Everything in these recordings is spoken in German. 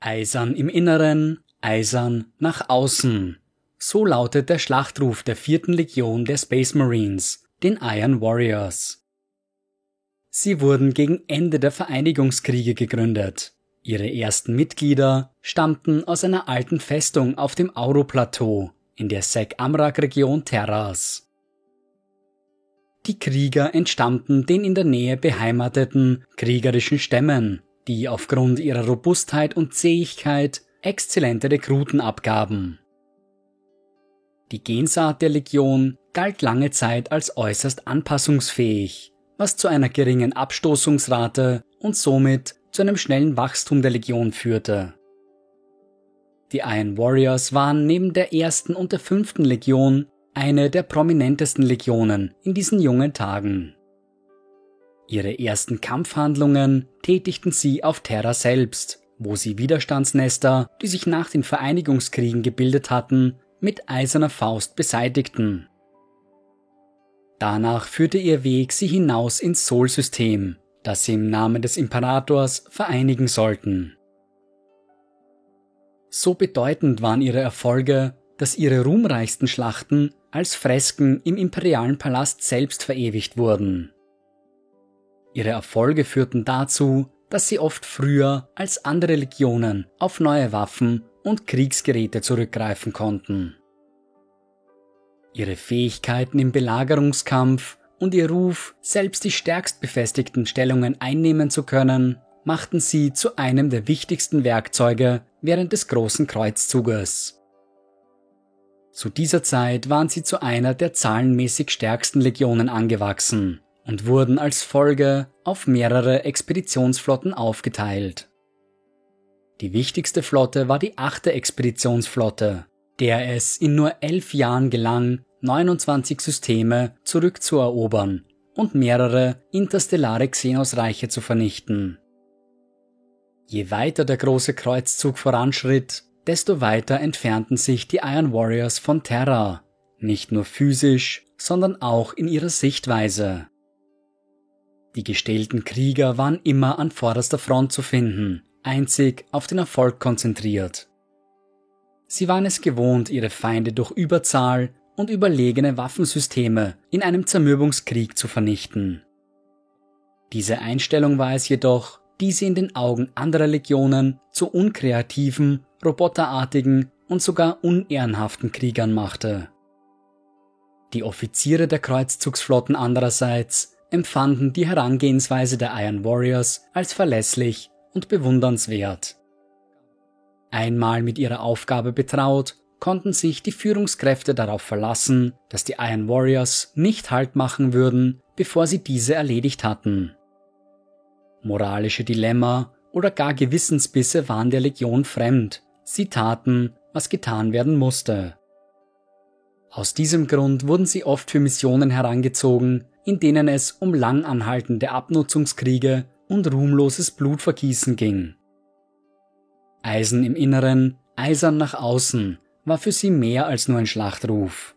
Eisern im Inneren, eisern nach außen. So lautet der Schlachtruf der vierten Legion der Space Marines, den Iron Warriors. Sie wurden gegen Ende der Vereinigungskriege gegründet. Ihre ersten Mitglieder stammten aus einer alten Festung auf dem Auro-Plateau in der Sek-Amrak-Region Terras. Die Krieger entstammten den in der Nähe beheimateten kriegerischen Stämmen, die aufgrund ihrer Robustheit und Zähigkeit exzellente Rekruten abgaben. Die Gensaat der Legion galt lange Zeit als äußerst anpassungsfähig, was zu einer geringen Abstoßungsrate und somit zu einem schnellen Wachstum der Legion führte. Die Iron Warriors waren neben der ersten und der fünften Legion eine der prominentesten Legionen in diesen jungen Tagen. Ihre ersten Kampfhandlungen tätigten sie auf Terra selbst, wo sie Widerstandsnester, die sich nach den Vereinigungskriegen gebildet hatten, mit eiserner Faust beseitigten. Danach führte ihr Weg sie hinaus ins Sol-System, das sie im Namen des Imperators vereinigen sollten. So bedeutend waren ihre Erfolge, dass ihre ruhmreichsten Schlachten als Fresken im imperialen Palast selbst verewigt wurden. Ihre Erfolge führten dazu, dass sie oft früher als andere Legionen auf neue Waffen und Kriegsgeräte zurückgreifen konnten. Ihre Fähigkeiten im Belagerungskampf und ihr Ruf, selbst die stärkst befestigten Stellungen einnehmen zu können, machten sie zu einem der wichtigsten Werkzeuge während des Großen Kreuzzuges. Zu dieser Zeit waren sie zu einer der zahlenmäßig stärksten Legionen angewachsen und wurden als Folge auf mehrere Expeditionsflotten aufgeteilt. Die wichtigste Flotte war die achte Expeditionsflotte, der es in nur elf Jahren gelang, 29 Systeme zurückzuerobern und mehrere interstellare Xenos-Reiche zu vernichten. Je weiter der große Kreuzzug voranschritt, desto weiter entfernten sich die Iron Warriors von Terra, nicht nur physisch, sondern auch in ihrer Sichtweise. Die gestählten Krieger waren immer an vorderster Front zu finden, einzig auf den Erfolg konzentriert. Sie waren es gewohnt, ihre Feinde durch Überzahl und überlegene Waffensysteme in einem Zermürbungskrieg zu vernichten. Diese Einstellung war es jedoch, die sie in den Augen anderer Legionen zu unkreativen, roboterartigen und sogar unehrenhaften Kriegern machte. Die Offiziere der Kreuzzugsflotten andererseits empfanden die Herangehensweise der Iron Warriors als verlässlich und bewundernswert. Einmal mit ihrer Aufgabe betraut, konnten sich die Führungskräfte darauf verlassen, dass die Iron Warriors nicht Halt machen würden, bevor sie diese erledigt hatten. Moralische Dilemma oder gar Gewissensbisse waren der Legion fremd. Sie taten, was getan werden musste. Aus diesem Grund wurden sie oft für Missionen herangezogen, in denen es um lang anhaltende Abnutzungskriege und ruhmloses Blutvergießen ging. Eisen im Inneren, eisern nach außen, war für sie mehr als nur ein Schlachtruf.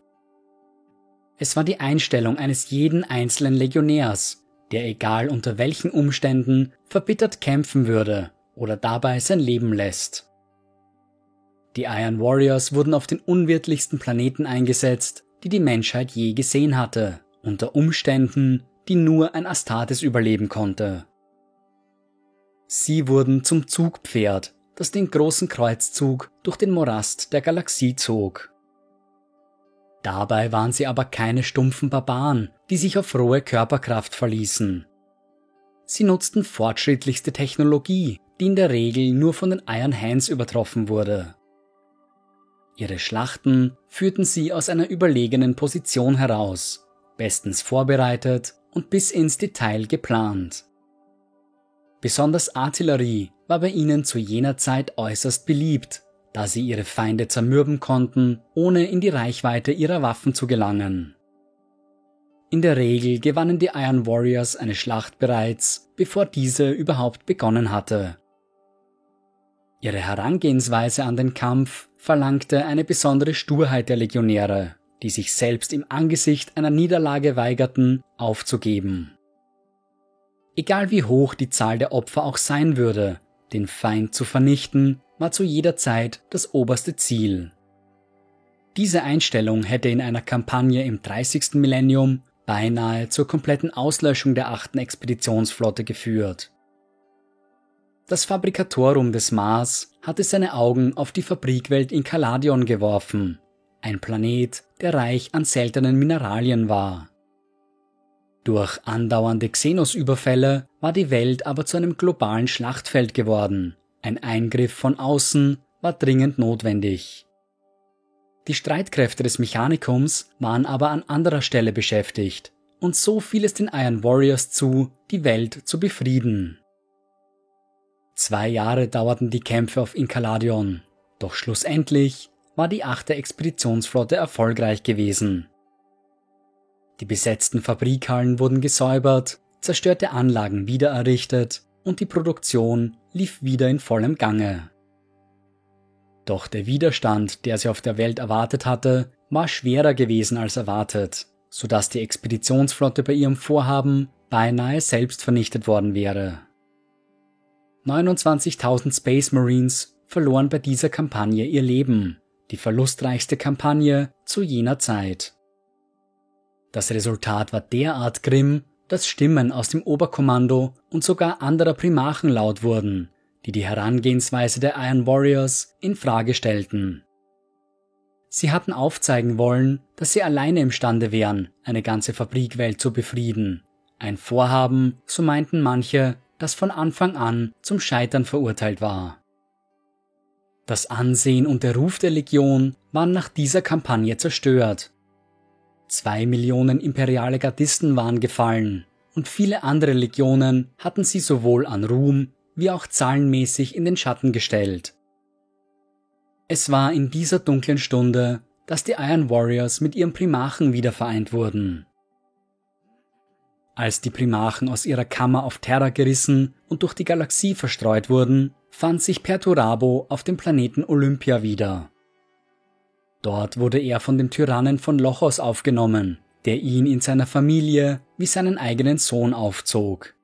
Es war die Einstellung eines jeden einzelnen Legionärs, der egal unter welchen Umständen verbittert kämpfen würde oder dabei sein Leben lässt. Die Iron Warriors wurden auf den unwirtlichsten Planeten eingesetzt, die die Menschheit je gesehen hatte, unter Umständen, die nur ein Astartes überleben konnte. Sie wurden zum Zugpferd das den großen Kreuzzug durch den Morast der Galaxie zog. Dabei waren sie aber keine stumpfen Barbaren, die sich auf rohe Körperkraft verließen. Sie nutzten fortschrittlichste Technologie, die in der Regel nur von den Iron Hands übertroffen wurde. Ihre Schlachten führten sie aus einer überlegenen Position heraus, bestens vorbereitet und bis ins Detail geplant. Besonders Artillerie war bei ihnen zu jener Zeit äußerst beliebt, da sie ihre Feinde zermürben konnten, ohne in die Reichweite ihrer Waffen zu gelangen. In der Regel gewannen die Iron Warriors eine Schlacht bereits, bevor diese überhaupt begonnen hatte. Ihre Herangehensweise an den Kampf verlangte eine besondere Sturheit der Legionäre, die sich selbst im Angesicht einer Niederlage weigerten, aufzugeben. Egal wie hoch die Zahl der Opfer auch sein würde, den Feind zu vernichten, war zu jeder Zeit das oberste Ziel. Diese Einstellung hätte in einer Kampagne im 30. Millennium beinahe zur kompletten Auslöschung der achten Expeditionsflotte geführt. Das Fabrikatorum des Mars hatte seine Augen auf die Fabrikwelt in Kaladion geworfen, ein Planet, der reich an seltenen Mineralien war. Durch andauernde Xenos-Überfälle war die Welt aber zu einem globalen Schlachtfeld geworden. Ein Eingriff von außen war dringend notwendig. Die Streitkräfte des Mechanikums waren aber an anderer Stelle beschäftigt, und so fiel es den Iron Warriors zu, die Welt zu befrieden. Zwei Jahre dauerten die Kämpfe auf Inkaladion, doch schlussendlich war die achte Expeditionsflotte erfolgreich gewesen. Die besetzten Fabrikhallen wurden gesäubert, zerstörte Anlagen wiedererrichtet und die Produktion lief wieder in vollem Gange. Doch der Widerstand, der sie auf der Welt erwartet hatte, war schwerer gewesen als erwartet, so dass die Expeditionsflotte bei ihrem Vorhaben beinahe selbst vernichtet worden wäre. 29.000 Space Marines verloren bei dieser Kampagne ihr Leben, die verlustreichste Kampagne zu jener Zeit. Das Resultat war derart grimm, dass Stimmen aus dem Oberkommando und sogar anderer Primachen laut wurden, die die Herangehensweise der Iron Warriors in Frage stellten. Sie hatten aufzeigen wollen, dass sie alleine imstande wären, eine ganze Fabrikwelt zu befrieden. Ein Vorhaben, so meinten manche, das von Anfang an zum Scheitern verurteilt war. Das Ansehen und der Ruf der Legion waren nach dieser Kampagne zerstört. Zwei Millionen imperiale Gardisten waren gefallen und viele andere Legionen hatten sie sowohl an Ruhm wie auch zahlenmäßig in den Schatten gestellt. Es war in dieser dunklen Stunde, dass die Iron Warriors mit ihrem Primachen wieder vereint wurden. Als die Primachen aus ihrer Kammer auf Terra gerissen und durch die Galaxie verstreut wurden, fand sich Perturabo auf dem Planeten Olympia wieder. Dort wurde er von dem Tyrannen von Lochos aufgenommen, der ihn in seiner Familie wie seinen eigenen Sohn aufzog.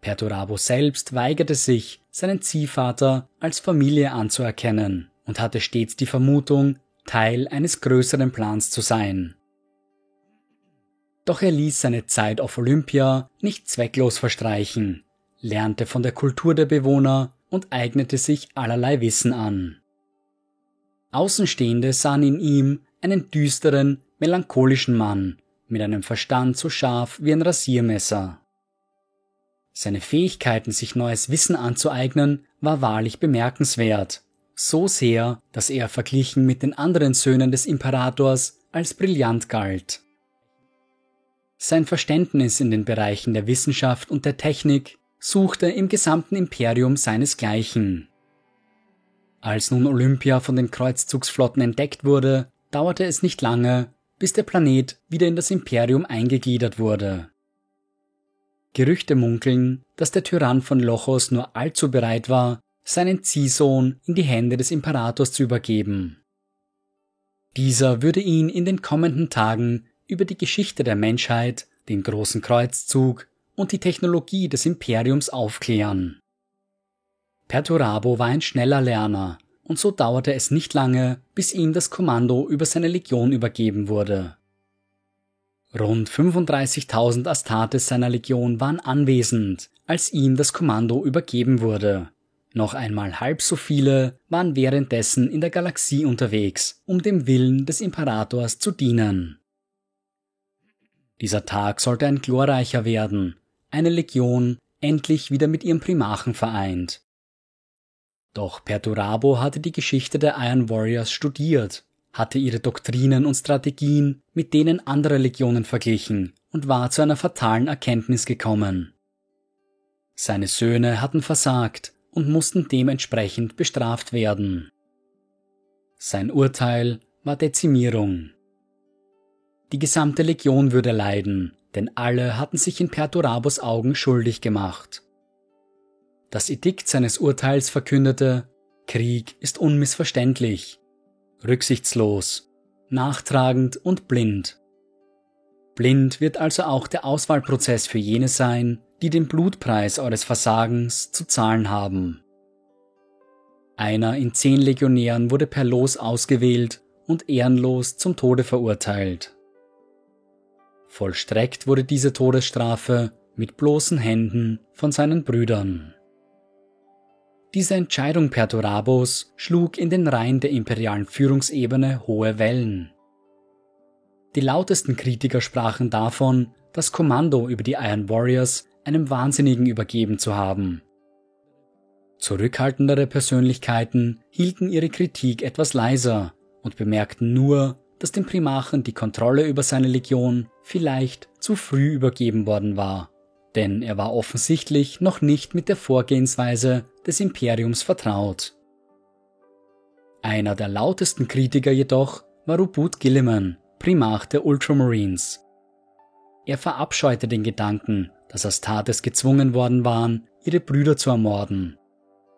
Perturabo selbst weigerte sich, seinen Ziehvater als Familie anzuerkennen und hatte stets die Vermutung, Teil eines größeren Plans zu sein. Doch er ließ seine Zeit auf Olympia nicht zwecklos verstreichen, lernte von der Kultur der Bewohner und eignete sich allerlei Wissen an. Außenstehende sahen in ihm einen düsteren, melancholischen Mann mit einem Verstand so scharf wie ein Rasiermesser. Seine Fähigkeiten, sich neues Wissen anzueignen, war wahrlich bemerkenswert, so sehr, dass er verglichen mit den anderen Söhnen des Imperators als brillant galt. Sein Verständnis in den Bereichen der Wissenschaft und der Technik suchte im gesamten Imperium seinesgleichen. Als nun Olympia von den Kreuzzugsflotten entdeckt wurde, dauerte es nicht lange, bis der Planet wieder in das Imperium eingegliedert wurde. Gerüchte munkeln, dass der Tyrann von Lochos nur allzu bereit war, seinen Ziehsohn in die Hände des Imperators zu übergeben. Dieser würde ihn in den kommenden Tagen über die Geschichte der Menschheit, den großen Kreuzzug und die Technologie des Imperiums aufklären. Perturabo war ein schneller Lerner, und so dauerte es nicht lange, bis ihm das Kommando über seine Legion übergeben wurde. Rund 35.000 Astartes seiner Legion waren anwesend, als ihm das Kommando übergeben wurde. Noch einmal halb so viele waren währenddessen in der Galaxie unterwegs, um dem Willen des Imperators zu dienen. Dieser Tag sollte ein glorreicher werden, eine Legion endlich wieder mit ihrem Primachen vereint. Doch Perturabo hatte die Geschichte der Iron Warriors studiert hatte ihre Doktrinen und Strategien mit denen anderer Legionen verglichen und war zu einer fatalen Erkenntnis gekommen. Seine Söhne hatten versagt und mussten dementsprechend bestraft werden. Sein Urteil war Dezimierung. Die gesamte Legion würde leiden, denn alle hatten sich in Perturabos Augen schuldig gemacht. Das Edikt seines Urteils verkündete, Krieg ist unmissverständlich, rücksichtslos, nachtragend und blind. Blind wird also auch der Auswahlprozess für jene sein, die den Blutpreis eures Versagens zu zahlen haben. Einer in zehn Legionären wurde per Los ausgewählt und ehrenlos zum Tode verurteilt. Vollstreckt wurde diese Todesstrafe mit bloßen Händen von seinen Brüdern. Diese Entscheidung Perturabos schlug in den Reihen der imperialen Führungsebene hohe Wellen. Die lautesten Kritiker sprachen davon, das Kommando über die Iron Warriors einem Wahnsinnigen übergeben zu haben. Zurückhaltendere Persönlichkeiten hielten ihre Kritik etwas leiser und bemerkten nur, dass dem Primachen die Kontrolle über seine Legion vielleicht zu früh übergeben worden war, denn er war offensichtlich noch nicht mit der Vorgehensweise des Imperiums vertraut. Einer der lautesten Kritiker jedoch war Ubud Gilliman, Primarch der Ultramarines. Er verabscheute den Gedanken, dass Astartes gezwungen worden waren, ihre Brüder zu ermorden.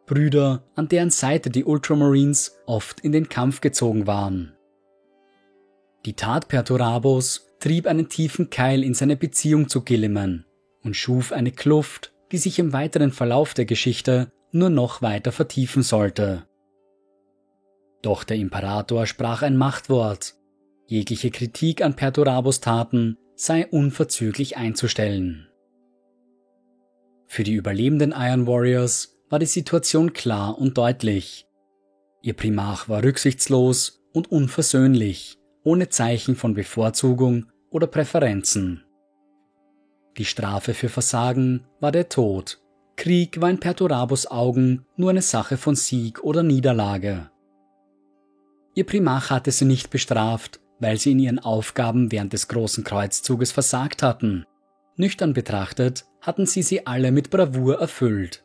Brüder, an deren Seite die Ultramarines oft in den Kampf gezogen waren. Die Tat Perturabos trieb einen tiefen Keil in seine Beziehung zu Gilliman und schuf eine Kluft, die sich im weiteren Verlauf der Geschichte nur noch weiter vertiefen sollte. Doch der Imperator sprach ein Machtwort. Jegliche Kritik an Perturabos Taten sei unverzüglich einzustellen. Für die überlebenden Iron Warriors war die Situation klar und deutlich. Ihr Primarch war rücksichtslos und unversöhnlich ohne Zeichen von Bevorzugung oder Präferenzen. Die Strafe für Versagen war der Tod. Krieg war in Perturabos Augen nur eine Sache von Sieg oder Niederlage. Ihr Primarch hatte sie nicht bestraft, weil sie in ihren Aufgaben während des großen Kreuzzuges versagt hatten. Nüchtern betrachtet hatten sie sie alle mit Bravour erfüllt.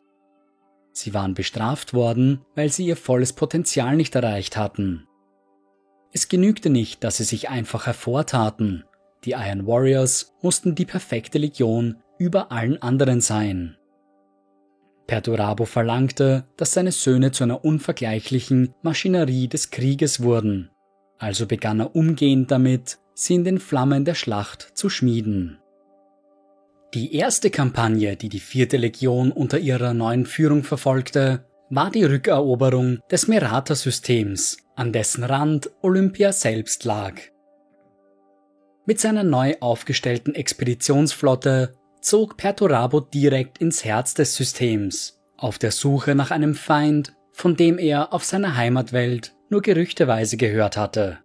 Sie waren bestraft worden, weil sie ihr volles Potenzial nicht erreicht hatten. Es genügte nicht, dass sie sich einfach hervortaten. Die Iron Warriors mussten die perfekte Legion über allen anderen sein. Perturabo verlangte, dass seine Söhne zu einer unvergleichlichen Maschinerie des Krieges wurden, also begann er umgehend damit, sie in den Flammen der Schlacht zu schmieden. Die erste Kampagne, die die vierte Legion unter ihrer neuen Führung verfolgte, war die Rückeroberung des Merata-Systems, an dessen Rand Olympia selbst lag. Mit seiner neu aufgestellten Expeditionsflotte zog Perturabo direkt ins Herz des Systems, auf der Suche nach einem Feind, von dem er auf seiner Heimatwelt nur gerüchteweise gehört hatte.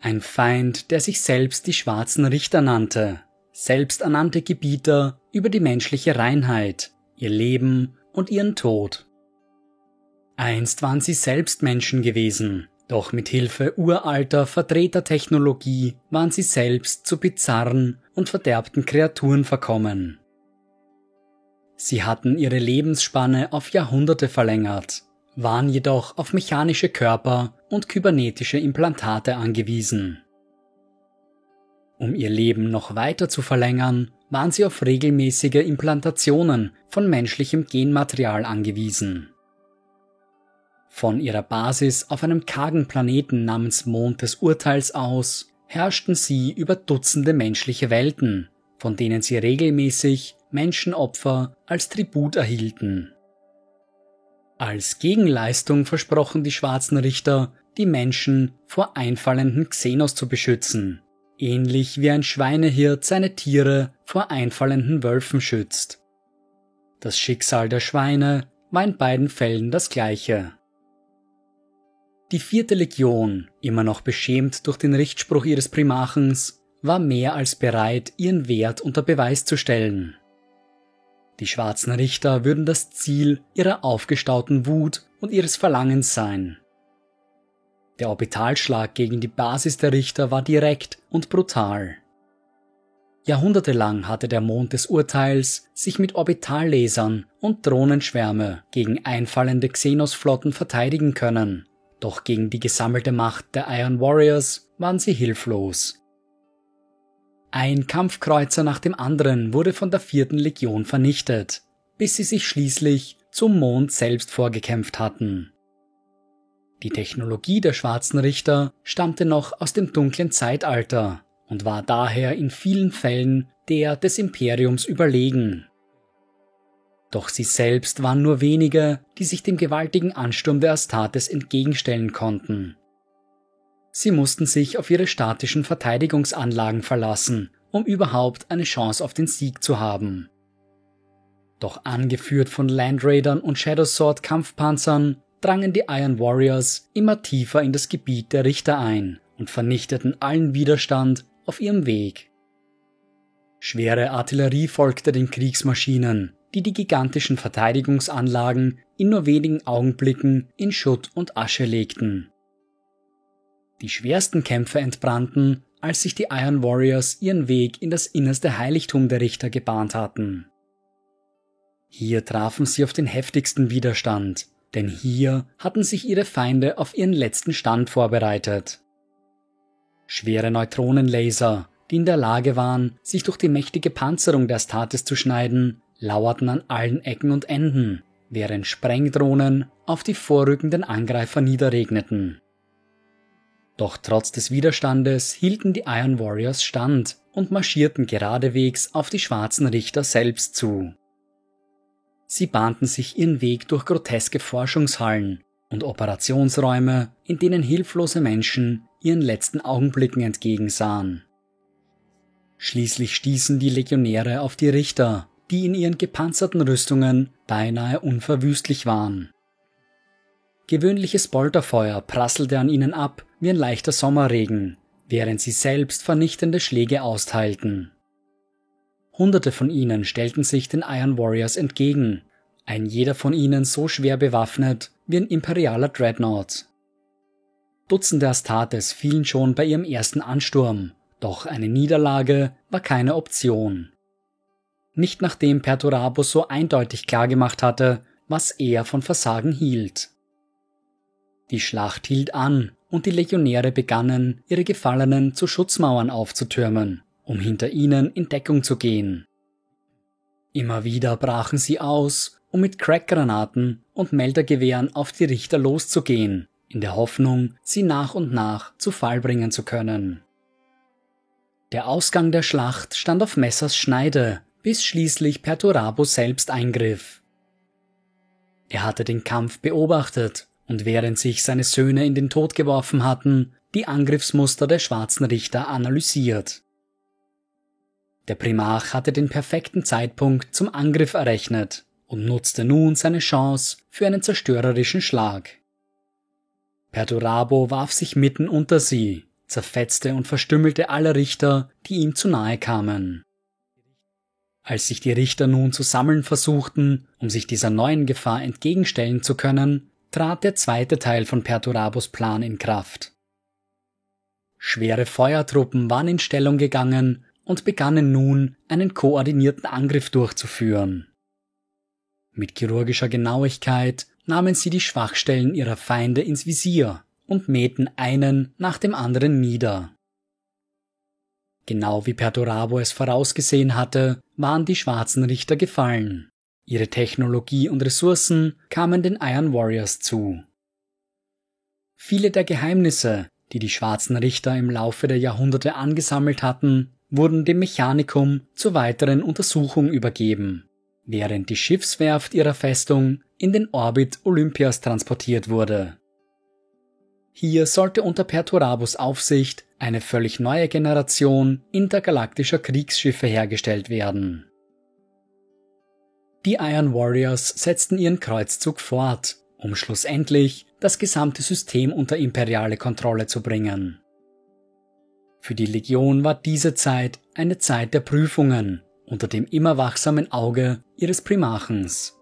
Ein Feind, der sich selbst die schwarzen Richter nannte, selbsternannte Gebieter über die menschliche Reinheit, ihr Leben und ihren Tod. Einst waren sie selbst Menschen gewesen, doch mit Hilfe uralter Vertretertechnologie waren sie selbst zu bizarren und verderbten Kreaturen verkommen. Sie hatten ihre Lebensspanne auf Jahrhunderte verlängert, waren jedoch auf mechanische Körper und kybernetische Implantate angewiesen. Um ihr Leben noch weiter zu verlängern, waren sie auf regelmäßige Implantationen von menschlichem Genmaterial angewiesen. Von ihrer Basis auf einem kargen Planeten namens Mond des Urteils aus herrschten sie über Dutzende menschliche Welten, von denen sie regelmäßig Menschenopfer als Tribut erhielten. Als Gegenleistung versprochen die schwarzen Richter, die Menschen vor einfallenden Xenos zu beschützen, ähnlich wie ein Schweinehirt seine Tiere vor einfallenden Wölfen schützt. Das Schicksal der Schweine war in beiden Fällen das gleiche. Die vierte Legion, immer noch beschämt durch den Richtspruch ihres Primachens, war mehr als bereit, ihren Wert unter Beweis zu stellen. Die schwarzen Richter würden das Ziel ihrer aufgestauten Wut und ihres Verlangens sein. Der Orbitalschlag gegen die Basis der Richter war direkt und brutal. Jahrhundertelang hatte der Mond des Urteils sich mit Orbitallasern und Drohnenschwärme gegen einfallende Xenos-Flotten verteidigen können, doch gegen die gesammelte Macht der Iron Warriors waren sie hilflos. Ein Kampfkreuzer nach dem anderen wurde von der vierten Legion vernichtet, bis sie sich schließlich zum Mond selbst vorgekämpft hatten. Die Technologie der schwarzen Richter stammte noch aus dem dunklen Zeitalter und war daher in vielen Fällen der des Imperiums überlegen. Doch sie selbst waren nur wenige, die sich dem gewaltigen Ansturm der Astartes entgegenstellen konnten. Sie mussten sich auf ihre statischen Verteidigungsanlagen verlassen, um überhaupt eine Chance auf den Sieg zu haben. Doch angeführt von Landraidern und Shadow Sword Kampfpanzern drangen die Iron Warriors immer tiefer in das Gebiet der Richter ein und vernichteten allen Widerstand auf ihrem Weg. Schwere Artillerie folgte den Kriegsmaschinen, die die gigantischen Verteidigungsanlagen in nur wenigen Augenblicken in Schutt und Asche legten. Die schwersten Kämpfe entbrannten, als sich die Iron Warriors ihren Weg in das innerste Heiligtum der Richter gebahnt hatten. Hier trafen sie auf den heftigsten Widerstand, denn hier hatten sich ihre Feinde auf ihren letzten Stand vorbereitet. Schwere Neutronenlaser, die in der Lage waren, sich durch die mächtige Panzerung der Statis zu schneiden, lauerten an allen Ecken und Enden, während Sprengdrohnen auf die vorrückenden Angreifer niederregneten. Doch trotz des Widerstandes hielten die Iron Warriors stand und marschierten geradewegs auf die schwarzen Richter selbst zu. Sie bahnten sich ihren Weg durch groteske Forschungshallen und Operationsräume, in denen hilflose Menschen ihren letzten Augenblicken entgegensahen. Schließlich stießen die Legionäre auf die Richter, die in ihren gepanzerten Rüstungen beinahe unverwüstlich waren. Gewöhnliches Bolterfeuer prasselte an ihnen ab wie ein leichter Sommerregen, während sie selbst vernichtende Schläge austeilten. Hunderte von ihnen stellten sich den Iron Warriors entgegen, ein jeder von ihnen so schwer bewaffnet wie ein imperialer Dreadnought. Dutzende Astartes fielen schon bei ihrem ersten Ansturm, doch eine Niederlage war keine Option. Nicht nachdem Perturabo so eindeutig klargemacht hatte, was er von Versagen hielt. Die Schlacht hielt an und die Legionäre begannen, ihre Gefallenen zu Schutzmauern aufzutürmen um hinter ihnen in Deckung zu gehen. Immer wieder brachen sie aus, um mit Crackgranaten und Meldergewehren auf die Richter loszugehen, in der Hoffnung, sie nach und nach zu Fall bringen zu können. Der Ausgang der Schlacht stand auf Messers Schneide, bis schließlich Perturabo selbst eingriff. Er hatte den Kampf beobachtet und während sich seine Söhne in den Tod geworfen hatten, die Angriffsmuster der schwarzen Richter analysiert. Der Primarch hatte den perfekten Zeitpunkt zum Angriff errechnet und nutzte nun seine Chance für einen zerstörerischen Schlag. Perdurabo warf sich mitten unter sie, zerfetzte und verstümmelte alle Richter, die ihm zu nahe kamen. Als sich die Richter nun zu sammeln versuchten, um sich dieser neuen Gefahr entgegenstellen zu können, trat der zweite Teil von Perturabos Plan in Kraft. Schwere Feuertruppen waren in Stellung gegangen und begannen nun, einen koordinierten Angriff durchzuführen. Mit chirurgischer Genauigkeit nahmen sie die Schwachstellen ihrer Feinde ins Visier und mähten einen nach dem anderen nieder. Genau wie Perturabo es vorausgesehen hatte, waren die schwarzen Richter gefallen. Ihre Technologie und Ressourcen kamen den Iron Warriors zu. Viele der Geheimnisse, die die schwarzen Richter im Laufe der Jahrhunderte angesammelt hatten, wurden dem Mechanikum zur weiteren Untersuchung übergeben, während die Schiffswerft ihrer Festung in den Orbit Olympias transportiert wurde. Hier sollte unter Perturabus Aufsicht eine völlig neue Generation intergalaktischer Kriegsschiffe hergestellt werden. Die Iron Warriors setzten ihren Kreuzzug fort, um schlussendlich das gesamte System unter imperiale Kontrolle zu bringen. Für die Legion war diese Zeit eine Zeit der Prüfungen unter dem immer wachsamen Auge ihres Primarchens.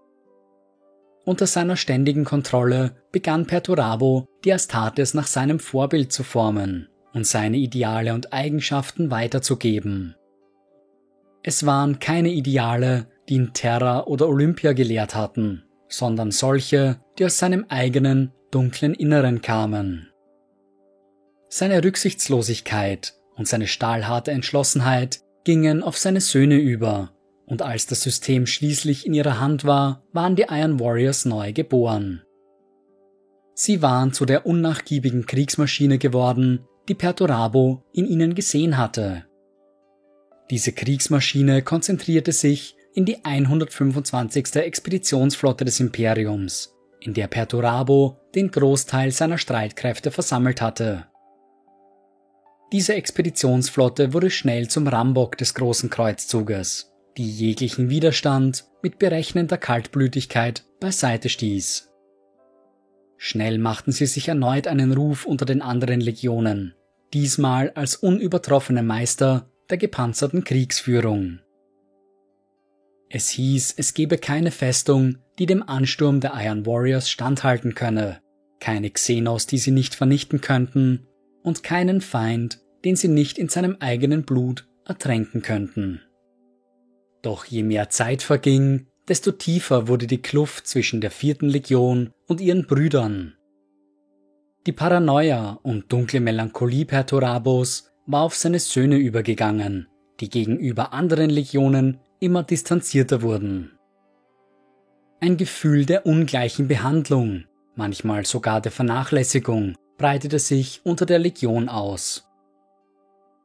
Unter seiner ständigen Kontrolle begann Perturabo, die Astartes nach seinem Vorbild zu formen und seine Ideale und Eigenschaften weiterzugeben. Es waren keine Ideale, die ihn Terra oder Olympia gelehrt hatten, sondern solche, die aus seinem eigenen, dunklen Inneren kamen. Seine Rücksichtslosigkeit und seine stahlharte Entschlossenheit gingen auf seine Söhne über, und als das System schließlich in ihrer Hand war, waren die Iron Warriors neu geboren. Sie waren zu der unnachgiebigen Kriegsmaschine geworden, die Perturabo in ihnen gesehen hatte. Diese Kriegsmaschine konzentrierte sich in die 125. Expeditionsflotte des Imperiums, in der Perturabo den Großteil seiner Streitkräfte versammelt hatte. Diese Expeditionsflotte wurde schnell zum Rambock des großen Kreuzzuges, die jeglichen Widerstand mit berechnender Kaltblütigkeit beiseite stieß. Schnell machten sie sich erneut einen Ruf unter den anderen Legionen, diesmal als unübertroffene Meister der gepanzerten Kriegsführung. Es hieß, es gebe keine Festung, die dem Ansturm der Iron Warriors standhalten könne, keine Xenos, die sie nicht vernichten könnten, und keinen Feind, den sie nicht in seinem eigenen Blut ertränken könnten. Doch je mehr Zeit verging, desto tiefer wurde die Kluft zwischen der vierten Legion und ihren Brüdern. Die Paranoia und dunkle Melancholie Perturabos war auf seine Söhne übergegangen, die gegenüber anderen Legionen immer distanzierter wurden. Ein Gefühl der ungleichen Behandlung, manchmal sogar der Vernachlässigung, breitete sich unter der Legion aus.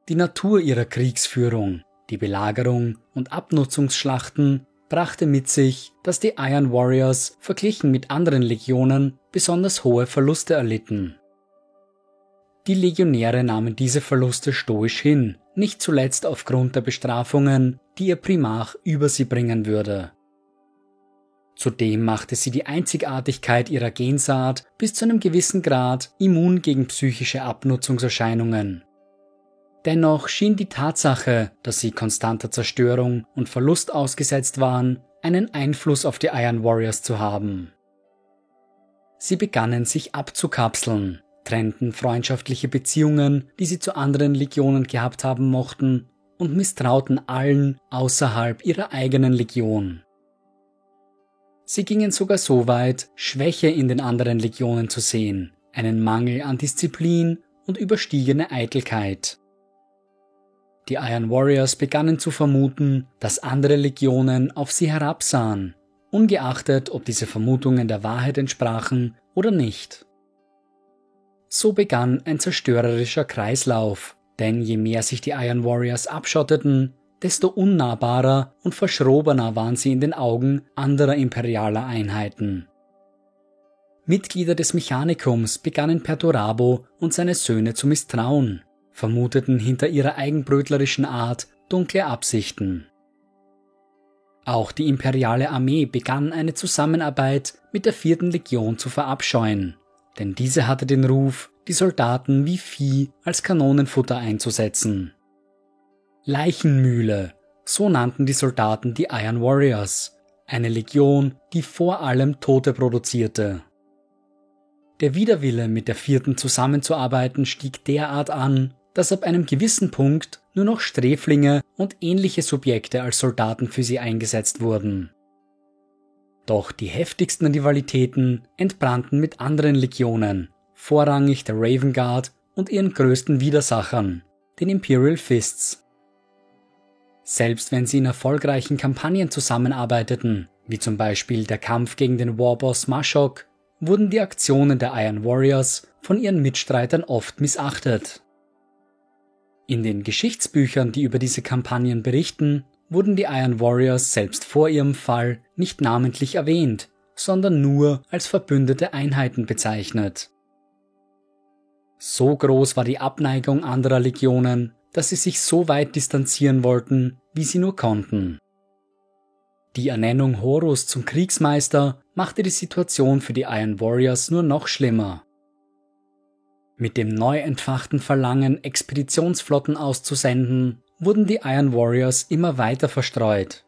Die Natur ihrer Kriegsführung, die Belagerung und Abnutzungsschlachten brachte mit sich, dass die Iron Warriors verglichen mit anderen Legionen besonders hohe Verluste erlitten. Die Legionäre nahmen diese Verluste stoisch hin, nicht zuletzt aufgrund der Bestrafungen, die ihr Primarch über sie bringen würde. Zudem machte sie die Einzigartigkeit ihrer Gensaat bis zu einem gewissen Grad immun gegen psychische Abnutzungserscheinungen. Dennoch schien die Tatsache, dass sie konstanter Zerstörung und Verlust ausgesetzt waren, einen Einfluss auf die Iron Warriors zu haben. Sie begannen sich abzukapseln, trennten freundschaftliche Beziehungen, die sie zu anderen Legionen gehabt haben mochten, und misstrauten allen außerhalb ihrer eigenen Legion. Sie gingen sogar so weit, Schwäche in den anderen Legionen zu sehen, einen Mangel an Disziplin und überstiegene Eitelkeit. Die Iron Warriors begannen zu vermuten, dass andere Legionen auf sie herabsahen, ungeachtet ob diese Vermutungen der Wahrheit entsprachen oder nicht. So begann ein zerstörerischer Kreislauf, denn je mehr sich die Iron Warriors abschotteten, desto unnahbarer und verschrobener waren sie in den Augen anderer imperialer Einheiten. Mitglieder des Mechanikums begannen Perturabo und seine Söhne zu misstrauen vermuteten hinter ihrer eigenbrötlerischen Art dunkle Absichten. Auch die imperiale Armee begann eine Zusammenarbeit mit der vierten Legion zu verabscheuen, denn diese hatte den Ruf, die Soldaten wie Vieh als Kanonenfutter einzusetzen. Leichenmühle, so nannten die Soldaten die Iron Warriors, eine Legion, die vor allem Tote produzierte. Der Widerwille, mit der vierten zusammenzuarbeiten, stieg derart an, dass ab einem gewissen Punkt nur noch Sträflinge und ähnliche Subjekte als Soldaten für sie eingesetzt wurden. Doch die heftigsten Rivalitäten entbrannten mit anderen Legionen, vorrangig der Raven Guard und ihren größten Widersachern, den Imperial Fists. Selbst wenn sie in erfolgreichen Kampagnen zusammenarbeiteten, wie zum Beispiel der Kampf gegen den Warboss Mashok, wurden die Aktionen der Iron Warriors von ihren Mitstreitern oft missachtet. In den Geschichtsbüchern, die über diese Kampagnen berichten, wurden die Iron Warriors selbst vor ihrem Fall nicht namentlich erwähnt, sondern nur als verbündete Einheiten bezeichnet. So groß war die Abneigung anderer Legionen, dass sie sich so weit distanzieren wollten, wie sie nur konnten. Die Ernennung Horus zum Kriegsmeister machte die Situation für die Iron Warriors nur noch schlimmer. Mit dem neu entfachten Verlangen, Expeditionsflotten auszusenden, wurden die Iron Warriors immer weiter verstreut.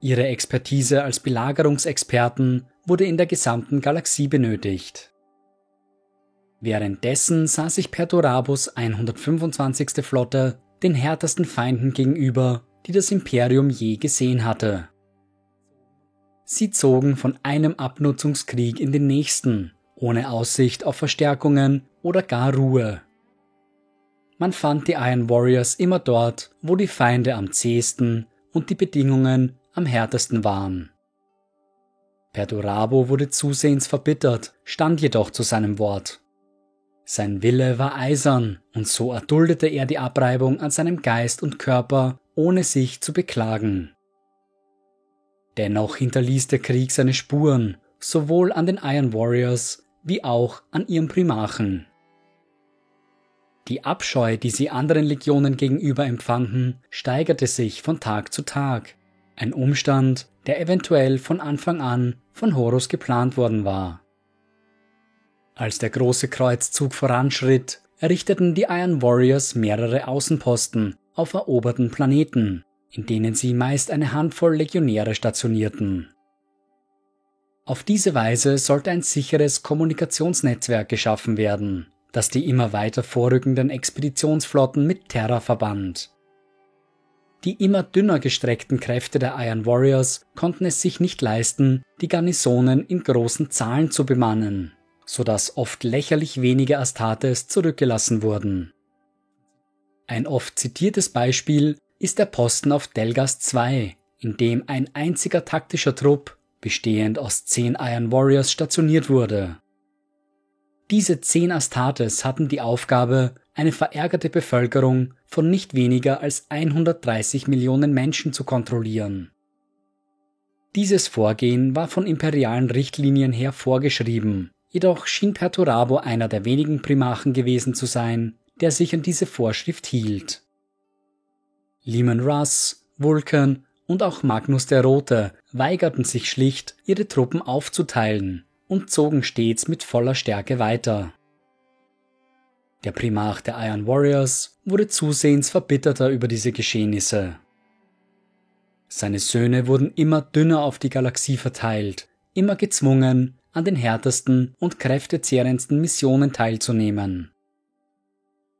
Ihre Expertise als Belagerungsexperten wurde in der gesamten Galaxie benötigt. Währenddessen sah sich Perturabus 125. Flotte den härtesten Feinden gegenüber, die das Imperium je gesehen hatte. Sie zogen von einem Abnutzungskrieg in den nächsten, ohne Aussicht auf Verstärkungen oder gar Ruhe. Man fand die Iron Warriors immer dort, wo die Feinde am zähesten und die Bedingungen am härtesten waren. Perdurabo wurde zusehends verbittert, stand jedoch zu seinem Wort. Sein Wille war eisern, und so erduldete er die Abreibung an seinem Geist und Körper, ohne sich zu beklagen. Dennoch hinterließ der Krieg seine Spuren, sowohl an den Iron Warriors wie auch an ihrem Primarchen. Die Abscheu, die sie anderen Legionen gegenüber empfanden, steigerte sich von Tag zu Tag. Ein Umstand, der eventuell von Anfang an von Horus geplant worden war. Als der große Kreuzzug voranschritt, errichteten die Iron Warriors mehrere Außenposten auf eroberten Planeten, in denen sie meist eine Handvoll Legionäre stationierten. Auf diese Weise sollte ein sicheres Kommunikationsnetzwerk geschaffen werden, das die immer weiter vorrückenden Expeditionsflotten mit Terra verband. Die immer dünner gestreckten Kräfte der Iron Warriors konnten es sich nicht leisten, die Garnisonen in großen Zahlen zu bemannen, so dass oft lächerlich wenige Astartes zurückgelassen wurden. Ein oft zitiertes Beispiel ist der Posten auf Delgas II, in dem ein einziger taktischer Trupp, bestehend aus zehn Iron Warriors, stationiert wurde. Diese zehn Astartes hatten die Aufgabe, eine verärgerte Bevölkerung von nicht weniger als 130 Millionen Menschen zu kontrollieren. Dieses Vorgehen war von imperialen Richtlinien her vorgeschrieben, jedoch schien Perturabo einer der wenigen Primachen gewesen zu sein, der sich an diese Vorschrift hielt. Lehman Russ, Vulcan und auch Magnus der Rote weigerten sich schlicht, ihre Truppen aufzuteilen und zogen stets mit voller Stärke weiter. Der Primarch der Iron Warriors wurde zusehends verbitterter über diese Geschehnisse. Seine Söhne wurden immer dünner auf die Galaxie verteilt, immer gezwungen, an den härtesten und kräftezehrendsten Missionen teilzunehmen.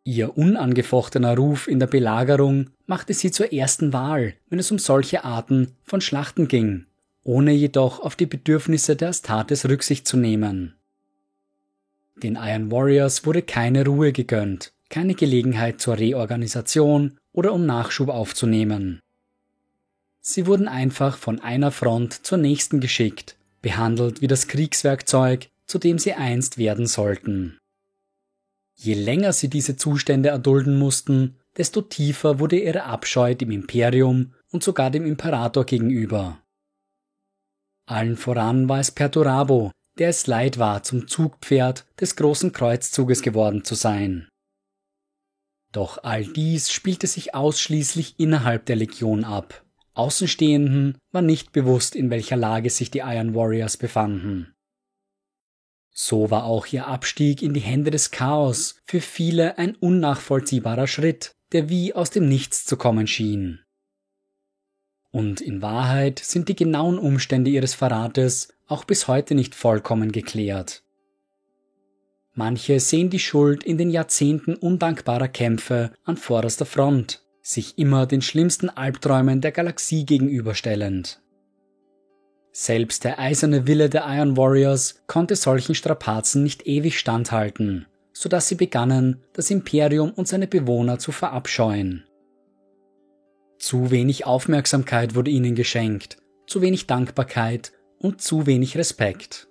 Ihr unangefochtener Ruf in der Belagerung machte sie zur ersten Wahl, wenn es um solche Arten von Schlachten ging, ohne jedoch auf die Bedürfnisse der Astartes Rücksicht zu nehmen. Den Iron Warriors wurde keine Ruhe gegönnt, keine Gelegenheit zur Reorganisation oder um Nachschub aufzunehmen. Sie wurden einfach von einer Front zur nächsten geschickt, behandelt wie das Kriegswerkzeug, zu dem sie einst werden sollten. Je länger sie diese Zustände erdulden mussten, desto tiefer wurde ihre Abscheu dem Imperium und sogar dem Imperator gegenüber. Allen voran war es Perturabo, der es leid war, zum Zugpferd des großen Kreuzzuges geworden zu sein. Doch all dies spielte sich ausschließlich innerhalb der Legion ab. Außenstehenden war nicht bewusst, in welcher Lage sich die Iron Warriors befanden. So war auch ihr Abstieg in die Hände des Chaos für viele ein unnachvollziehbarer Schritt, der wie aus dem Nichts zu kommen schien. Und in Wahrheit sind die genauen Umstände ihres Verrates auch bis heute nicht vollkommen geklärt. Manche sehen die Schuld in den Jahrzehnten undankbarer Kämpfe an vorderster Front, sich immer den schlimmsten Albträumen der Galaxie gegenüberstellend. Selbst der eiserne Wille der Iron Warriors konnte solchen Strapazen nicht ewig standhalten, so dass sie begannen, das Imperium und seine Bewohner zu verabscheuen. Zu wenig Aufmerksamkeit wurde ihnen geschenkt, zu wenig Dankbarkeit und zu wenig Respekt.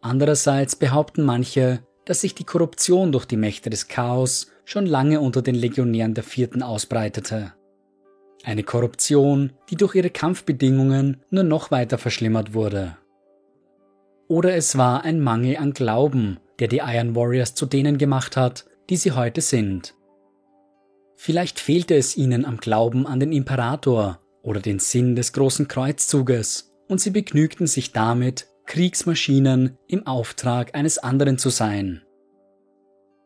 Andererseits behaupten manche, dass sich die Korruption durch die Mächte des Chaos schon lange unter den Legionären der Vierten ausbreitete. Eine Korruption, die durch ihre Kampfbedingungen nur noch weiter verschlimmert wurde. Oder es war ein Mangel an Glauben, der die Iron Warriors zu denen gemacht hat, die sie heute sind. Vielleicht fehlte es ihnen am Glauben an den Imperator oder den Sinn des großen Kreuzzuges, und sie begnügten sich damit, Kriegsmaschinen im Auftrag eines anderen zu sein.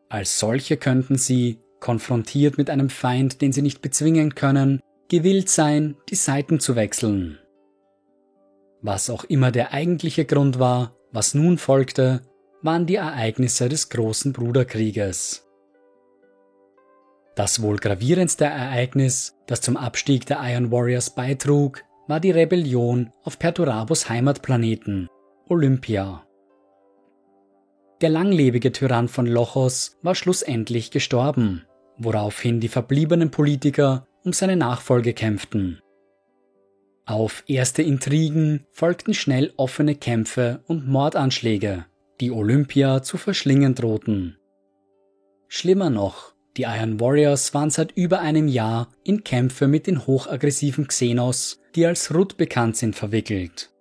Als solche könnten sie, konfrontiert mit einem Feind, den sie nicht bezwingen können, gewillt sein, die Seiten zu wechseln. Was auch immer der eigentliche Grund war, was nun folgte, waren die Ereignisse des großen Bruderkrieges. Das wohl gravierendste Ereignis, das zum Abstieg der Iron Warriors beitrug, war die Rebellion auf Perturabos Heimatplaneten, Olympia. Der langlebige Tyrann von Lochos war schlussendlich gestorben, woraufhin die verbliebenen Politiker um seine Nachfolge kämpften. Auf erste Intrigen folgten schnell offene Kämpfe und Mordanschläge, die Olympia zu verschlingen drohten. Schlimmer noch, die Iron Warriors waren seit über einem Jahr in Kämpfe mit den hochaggressiven Xenos die als Rut bekannt sind, verwickelt.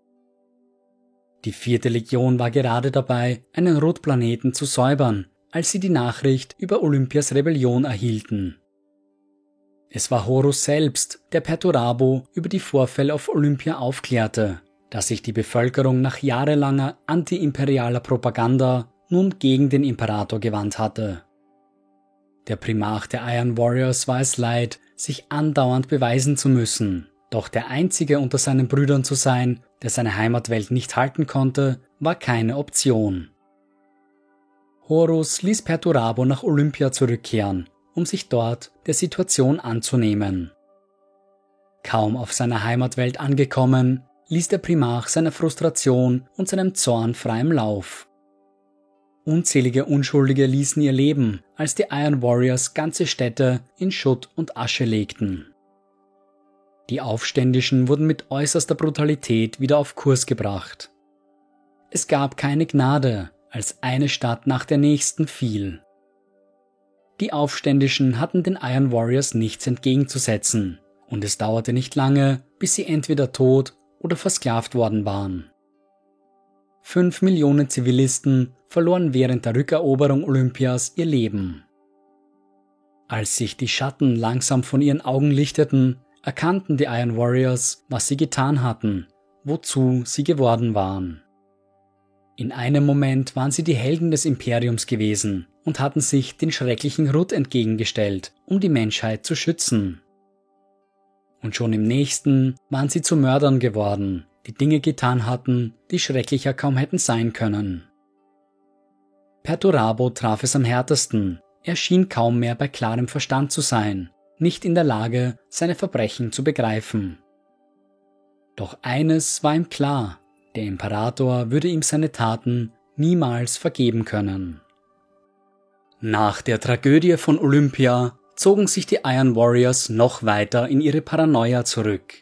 Die vierte Legion war gerade dabei, einen Rot-Planeten zu säubern, als sie die Nachricht über Olympias Rebellion erhielten. Es war Horus selbst, der Perturabo über die Vorfälle auf Olympia aufklärte, dass sich die Bevölkerung nach jahrelanger antiimperialer Propaganda nun gegen den Imperator gewandt hatte. Der Primarch der Iron Warriors war es leid, sich andauernd beweisen zu müssen, doch der einzige unter seinen Brüdern zu sein, der seine Heimatwelt nicht halten konnte, war keine Option. Horus ließ Perturabo nach Olympia zurückkehren, um sich dort der Situation anzunehmen. Kaum auf seiner Heimatwelt angekommen, ließ der Primarch seiner Frustration und seinem Zorn freiem Lauf. Unzählige Unschuldige ließen ihr Leben, als die Iron Warriors ganze Städte in Schutt und Asche legten. Die Aufständischen wurden mit äußerster Brutalität wieder auf Kurs gebracht. Es gab keine Gnade, als eine Stadt nach der nächsten fiel. Die Aufständischen hatten den Iron Warriors nichts entgegenzusetzen, und es dauerte nicht lange, bis sie entweder tot oder versklavt worden waren. Fünf Millionen Zivilisten verloren während der Rückeroberung Olympias ihr Leben. Als sich die Schatten langsam von ihren Augen lichteten, erkannten die Iron Warriors, was sie getan hatten, wozu sie geworden waren. In einem Moment waren sie die Helden des Imperiums gewesen und hatten sich den schrecklichen Rut entgegengestellt, um die Menschheit zu schützen. Und schon im nächsten waren sie zu Mördern geworden, die Dinge getan hatten, die schrecklicher kaum hätten sein können. Perturabo traf es am härtesten, er schien kaum mehr bei klarem Verstand zu sein nicht in der Lage, seine Verbrechen zu begreifen. Doch eines war ihm klar, der Imperator würde ihm seine Taten niemals vergeben können. Nach der Tragödie von Olympia zogen sich die Iron Warriors noch weiter in ihre Paranoia zurück.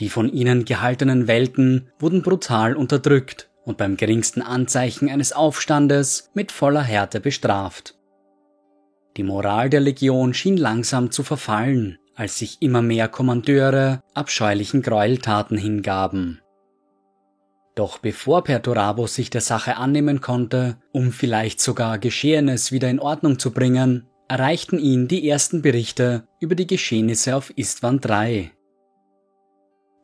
Die von ihnen gehaltenen Welten wurden brutal unterdrückt und beim geringsten Anzeichen eines Aufstandes mit voller Härte bestraft. Die Moral der Legion schien langsam zu verfallen, als sich immer mehr Kommandeure abscheulichen Gräueltaten hingaben. Doch bevor Perturabo sich der Sache annehmen konnte, um vielleicht sogar Geschehenes wieder in Ordnung zu bringen, erreichten ihn die ersten Berichte über die Geschehnisse auf Istvan III.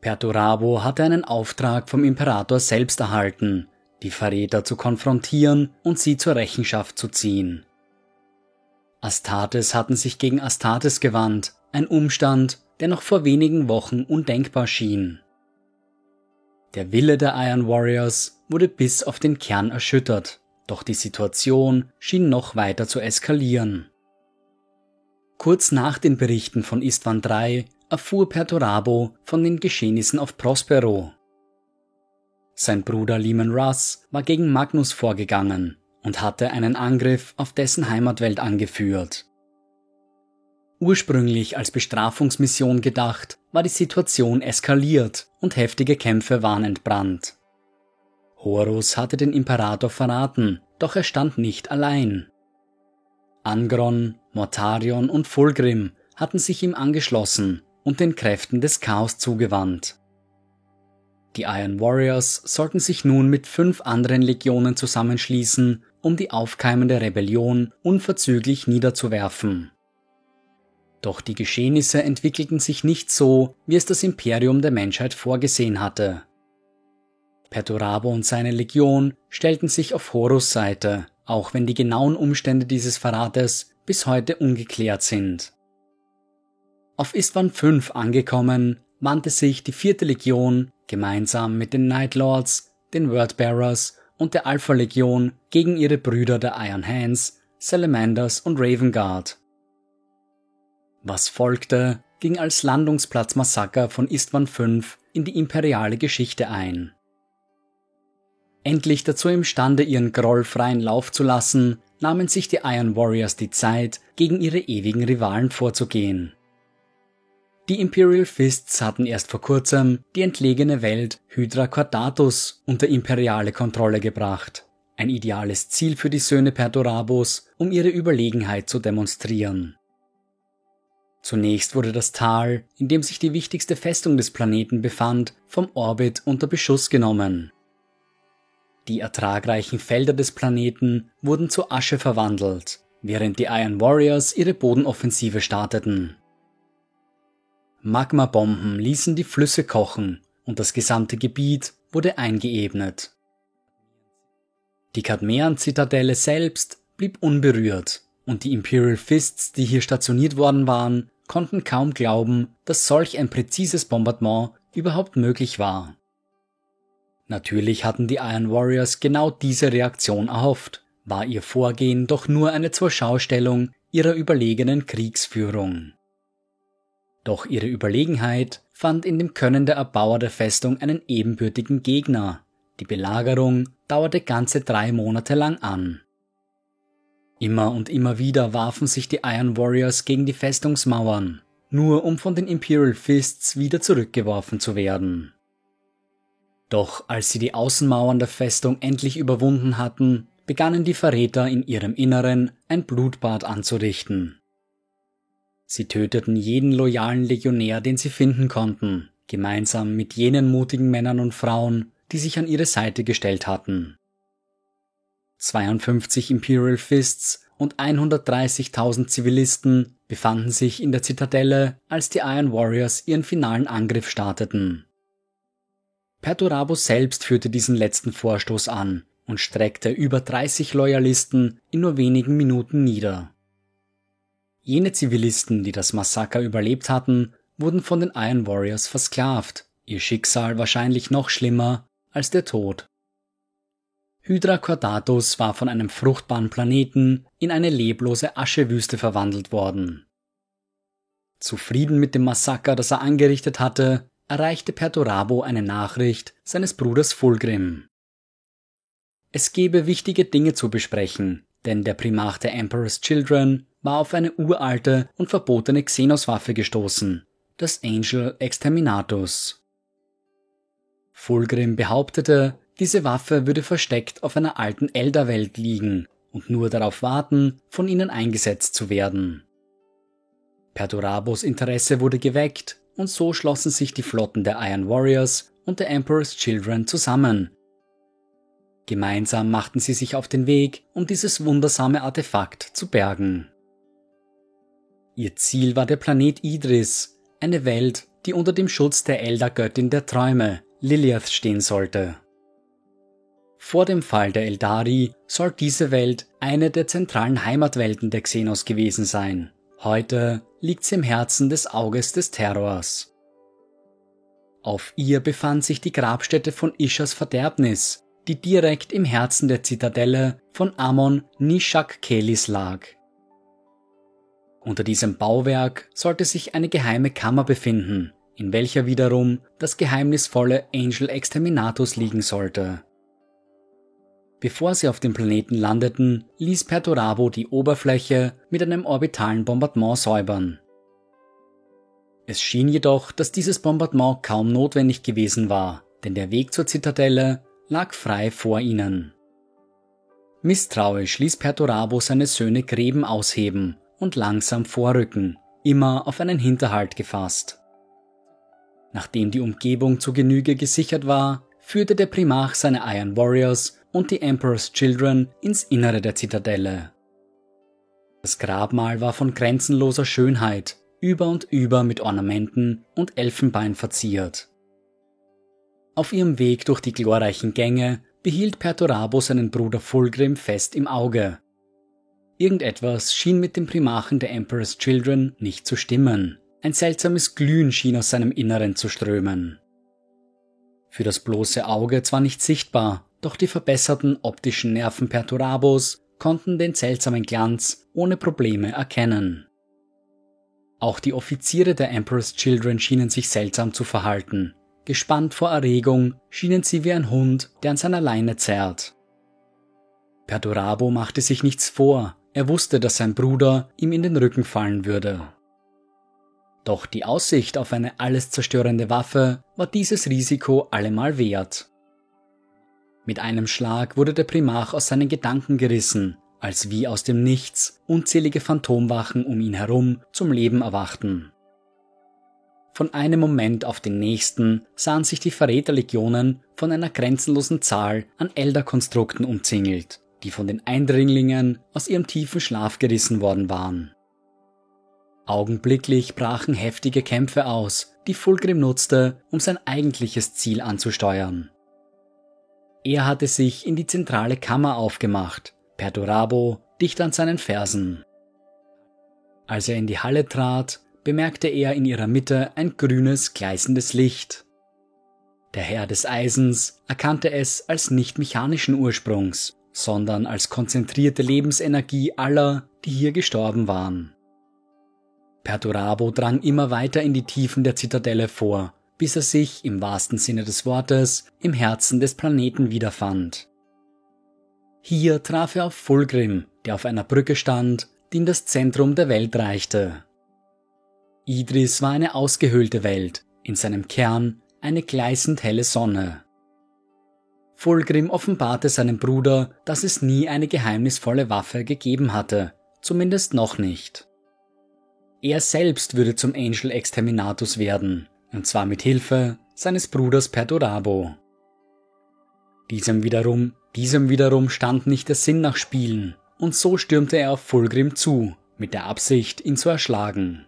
Perturabo hatte einen Auftrag vom Imperator selbst erhalten, die Verräter zu konfrontieren und sie zur Rechenschaft zu ziehen. Astartes hatten sich gegen Astartes gewandt, ein Umstand, der noch vor wenigen Wochen undenkbar schien. Der Wille der Iron Warriors wurde bis auf den Kern erschüttert, doch die Situation schien noch weiter zu eskalieren. Kurz nach den Berichten von Istvan III erfuhr Perturabo von den Geschehnissen auf Prospero. Sein Bruder Lehman Russ war gegen Magnus vorgegangen und hatte einen Angriff auf dessen Heimatwelt angeführt. Ursprünglich als Bestrafungsmission gedacht, war die Situation eskaliert und heftige Kämpfe waren entbrannt. Horus hatte den Imperator verraten, doch er stand nicht allein. Angron, Mortarion und Fulgrim hatten sich ihm angeschlossen und den Kräften des Chaos zugewandt. Die Iron Warriors sollten sich nun mit fünf anderen Legionen zusammenschließen um die aufkeimende Rebellion unverzüglich niederzuwerfen. Doch die Geschehnisse entwickelten sich nicht so, wie es das Imperium der Menschheit vorgesehen hatte. Perturabo und seine Legion stellten sich auf Horus Seite, auch wenn die genauen Umstände dieses Verrates bis heute ungeklärt sind. Auf Istvan V angekommen, wandte sich die vierte Legion gemeinsam mit den Night Lords, den Wordbearers und der Alpha-Legion gegen ihre Brüder der Iron Hands, Salamanders und Ravenguard. Was folgte, ging als Landungsplatz-Massaker von Istvan V in die imperiale Geschichte ein. Endlich dazu imstande, ihren Groll freien Lauf zu lassen, nahmen sich die Iron Warriors die Zeit, gegen ihre ewigen Rivalen vorzugehen. Die Imperial Fists hatten erst vor kurzem die entlegene Welt Hydra Quadratus unter imperiale Kontrolle gebracht. Ein ideales Ziel für die Söhne Perturabos, um ihre Überlegenheit zu demonstrieren. Zunächst wurde das Tal, in dem sich die wichtigste Festung des Planeten befand, vom Orbit unter Beschuss genommen. Die ertragreichen Felder des Planeten wurden zu Asche verwandelt, während die Iron Warriors ihre Bodenoffensive starteten. Magmabomben ließen die Flüsse kochen und das gesamte Gebiet wurde eingeebnet. Die Kadmean-Zitadelle selbst blieb unberührt und die Imperial Fists, die hier stationiert worden waren, konnten kaum glauben, dass solch ein präzises Bombardement überhaupt möglich war. Natürlich hatten die Iron Warriors genau diese Reaktion erhofft, war ihr Vorgehen doch nur eine Zurschaustellung ihrer überlegenen Kriegsführung. Doch ihre Überlegenheit fand in dem Können der Erbauer der Festung einen ebenbürtigen Gegner. Die Belagerung dauerte ganze drei Monate lang an. Immer und immer wieder warfen sich die Iron Warriors gegen die Festungsmauern, nur um von den Imperial Fists wieder zurückgeworfen zu werden. Doch als sie die Außenmauern der Festung endlich überwunden hatten, begannen die Verräter in ihrem Inneren ein Blutbad anzurichten. Sie töteten jeden loyalen Legionär, den sie finden konnten, gemeinsam mit jenen mutigen Männern und Frauen, die sich an ihre Seite gestellt hatten. 52 Imperial Fists und 130.000 Zivilisten befanden sich in der Zitadelle, als die Iron Warriors ihren finalen Angriff starteten. Perturabo selbst führte diesen letzten Vorstoß an und streckte über 30 Loyalisten in nur wenigen Minuten nieder. Jene Zivilisten, die das Massaker überlebt hatten, wurden von den Iron Warriors versklavt, ihr Schicksal wahrscheinlich noch schlimmer als der Tod. Hydra Cordatus war von einem fruchtbaren Planeten in eine leblose Aschewüste verwandelt worden. Zufrieden mit dem Massaker, das er angerichtet hatte, erreichte Perturabo eine Nachricht seines Bruders Fulgrim. Es gebe wichtige Dinge zu besprechen, denn der Primarch der Emperor's Children war auf eine uralte und verbotene Xenos-Waffe gestoßen, das Angel Exterminatus. Fulgrim behauptete, diese Waffe würde versteckt auf einer alten Elderwelt liegen und nur darauf warten, von ihnen eingesetzt zu werden. Perdurabos Interesse wurde geweckt und so schlossen sich die Flotten der Iron Warriors und der Emperor's Children zusammen. Gemeinsam machten sie sich auf den Weg, um dieses wundersame Artefakt zu bergen. Ihr Ziel war der Planet Idris, eine Welt, die unter dem Schutz der Elder-Göttin der Träume, Lilith, stehen sollte. Vor dem Fall der Eldari soll diese Welt eine der zentralen Heimatwelten der Xenos gewesen sein. Heute liegt sie im Herzen des Auges des Terrors. Auf ihr befand sich die Grabstätte von Ishas Verderbnis, die direkt im Herzen der Zitadelle von Amon Nishak Kelis lag. Unter diesem Bauwerk sollte sich eine geheime Kammer befinden, in welcher wiederum das geheimnisvolle Angel Exterminatus liegen sollte. Bevor sie auf dem Planeten landeten, ließ Perturabo die Oberfläche mit einem orbitalen Bombardement säubern. Es schien jedoch, dass dieses Bombardement kaum notwendig gewesen war, denn der Weg zur Zitadelle lag frei vor ihnen. Misstrauisch ließ Perturabo seine Söhne Gräben ausheben und langsam vorrücken, immer auf einen Hinterhalt gefasst. Nachdem die Umgebung zu Genüge gesichert war, führte der Primarch seine Iron Warriors und die Emperor's Children ins Innere der Zitadelle. Das Grabmal war von grenzenloser Schönheit, über und über mit Ornamenten und Elfenbein verziert. Auf ihrem Weg durch die glorreichen Gänge behielt Perturabo seinen Bruder Fulgrim fest im Auge. Irgendetwas schien mit dem Primarchen der Emperor's Children nicht zu stimmen. Ein seltsames Glühen schien aus seinem Inneren zu strömen. Für das bloße Auge zwar nicht sichtbar, doch die verbesserten optischen Nerven Perturabos konnten den seltsamen Glanz ohne Probleme erkennen. Auch die Offiziere der Emperor's Children schienen sich seltsam zu verhalten. Gespannt vor Erregung schienen sie wie ein Hund, der an seiner Leine zerrt. Perturabo machte sich nichts vor, er wusste, dass sein Bruder ihm in den Rücken fallen würde. Doch die Aussicht auf eine alles zerstörende Waffe war dieses Risiko allemal wert. Mit einem Schlag wurde der Primarch aus seinen Gedanken gerissen, als wie aus dem Nichts unzählige Phantomwachen um ihn herum zum Leben erwachten. Von einem Moment auf den nächsten sahen sich die Verräterlegionen von einer grenzenlosen Zahl an Elderkonstrukten umzingelt, die von den Eindringlingen aus ihrem tiefen Schlaf gerissen worden waren. Augenblicklich brachen heftige Kämpfe aus, die Fulgrim nutzte, um sein eigentliches Ziel anzusteuern. Er hatte sich in die zentrale Kammer aufgemacht, Perdurabo dicht an seinen Fersen. Als er in die Halle trat, bemerkte er in ihrer Mitte ein grünes, gleißendes Licht. Der Herr des Eisens erkannte es als nicht mechanischen Ursprungs, sondern als konzentrierte Lebensenergie aller, die hier gestorben waren. Perturabo drang immer weiter in die Tiefen der Zitadelle vor, bis er sich im wahrsten Sinne des Wortes im Herzen des Planeten wiederfand. Hier traf er auf Fulgrim, der auf einer Brücke stand, die in das Zentrum der Welt reichte. Idris war eine ausgehöhlte Welt, in seinem Kern eine gleißend helle Sonne. Fulgrim offenbarte seinem Bruder, dass es nie eine geheimnisvolle Waffe gegeben hatte, zumindest noch nicht. Er selbst würde zum Angel Exterminatus werden, und zwar mit Hilfe seines Bruders Perdurabo. Diesem wiederum, diesem wiederum stand nicht der Sinn nach Spielen, und so stürmte er auf Fulgrim zu, mit der Absicht, ihn zu erschlagen.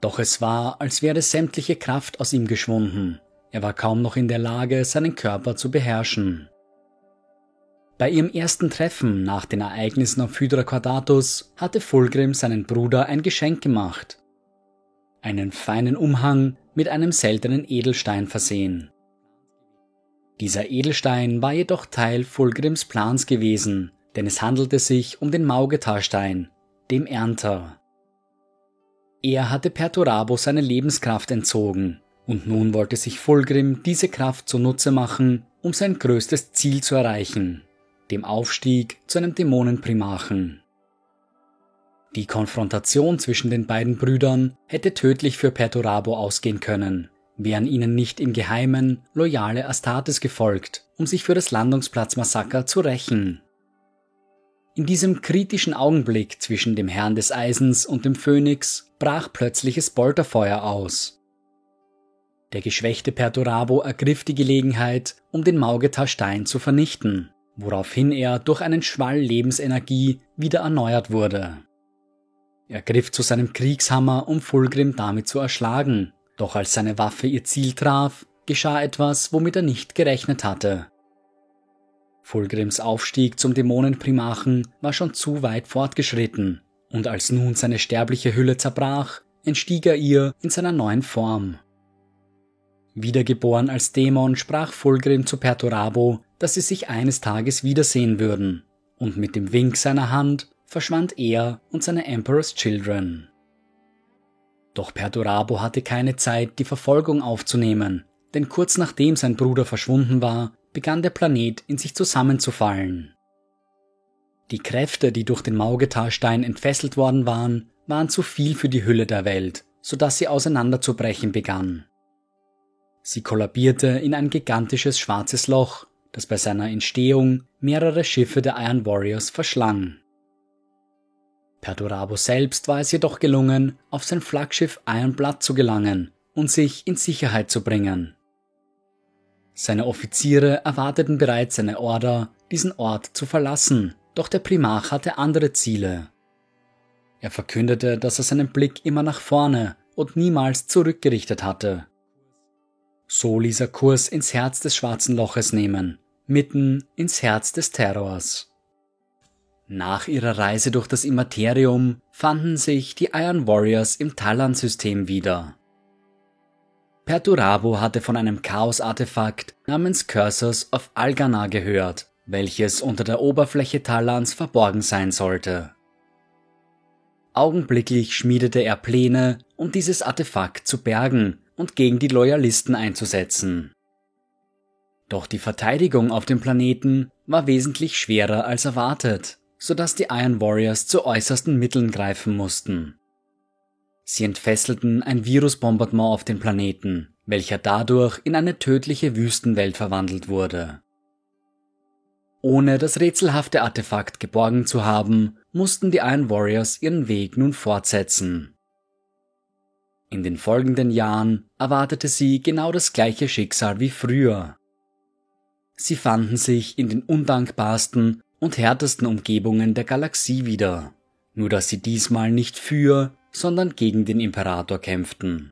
Doch es war, als wäre sämtliche Kraft aus ihm geschwunden, er war kaum noch in der Lage, seinen Körper zu beherrschen. Bei ihrem ersten Treffen nach den Ereignissen auf Hydra Quadratus hatte Fulgrim seinen Bruder ein Geschenk gemacht. Einen feinen Umhang mit einem seltenen Edelstein versehen. Dieser Edelstein war jedoch Teil Fulgrims Plans gewesen, denn es handelte sich um den Maugetarstein, dem Ernter. Er hatte Perturabo seine Lebenskraft entzogen, und nun wollte sich Fulgrim diese Kraft zunutze machen, um sein größtes Ziel zu erreichen, dem Aufstieg zu einem Dämonenprimarchen. Die Konfrontation zwischen den beiden Brüdern hätte tödlich für Perturabo ausgehen können, wären ihnen nicht im Geheimen loyale Astartes gefolgt, um sich für das Landungsplatzmassaker zu rächen. In diesem kritischen Augenblick zwischen dem Herrn des Eisens und dem Phönix brach plötzliches Bolterfeuer aus. Der geschwächte Perturabo ergriff die Gelegenheit, um den Maugetar Stein zu vernichten woraufhin er durch einen Schwall Lebensenergie wieder erneuert wurde. Er griff zu seinem Kriegshammer, um Fulgrim damit zu erschlagen, doch als seine Waffe ihr Ziel traf, geschah etwas, womit er nicht gerechnet hatte. Fulgrims Aufstieg zum Dämonenprimachen war schon zu weit fortgeschritten, und als nun seine sterbliche Hülle zerbrach, entstieg er ihr in seiner neuen Form. Wiedergeboren als Dämon sprach Fulgrim zu Perturabo, dass sie sich eines Tages wiedersehen würden, und mit dem Wink seiner Hand verschwand er und seine Emperor's Children. Doch Perturabo hatte keine Zeit, die Verfolgung aufzunehmen, denn kurz nachdem sein Bruder verschwunden war, begann der Planet in sich zusammenzufallen. Die Kräfte, die durch den Maugetarstein entfesselt worden waren, waren zu viel für die Hülle der Welt, so dass sie auseinanderzubrechen begann. Sie kollabierte in ein gigantisches schwarzes Loch, das bei seiner Entstehung mehrere Schiffe der Iron Warriors verschlang. Perdurabo selbst war es jedoch gelungen, auf sein Flaggschiff Iron Blood zu gelangen und sich in Sicherheit zu bringen. Seine Offiziere erwarteten bereits seine Order, diesen Ort zu verlassen, doch der Primarch hatte andere Ziele. Er verkündete, dass er seinen Blick immer nach vorne und niemals zurückgerichtet hatte. So ließ er Kurs ins Herz des schwarzen Loches nehmen, mitten ins Herz des Terrors. Nach ihrer Reise durch das Immaterium fanden sich die Iron Warriors im Talon-System wieder. Perturabo hatte von einem Chaos-Artefakt namens Cursors of Algana gehört, welches unter der Oberfläche Talans verborgen sein sollte. Augenblicklich schmiedete er Pläne, um dieses Artefakt zu bergen und gegen die Loyalisten einzusetzen. Doch die Verteidigung auf dem Planeten war wesentlich schwerer als erwartet, sodass die Iron Warriors zu äußersten Mitteln greifen mussten. Sie entfesselten ein Virusbombardement auf den Planeten, welcher dadurch in eine tödliche Wüstenwelt verwandelt wurde. Ohne das rätselhafte Artefakt geborgen zu haben, mussten die Iron Warriors ihren Weg nun fortsetzen. In den folgenden Jahren erwartete sie genau das gleiche Schicksal wie früher. Sie fanden sich in den undankbarsten und härtesten Umgebungen der Galaxie wieder, nur dass sie diesmal nicht für, sondern gegen den Imperator kämpften.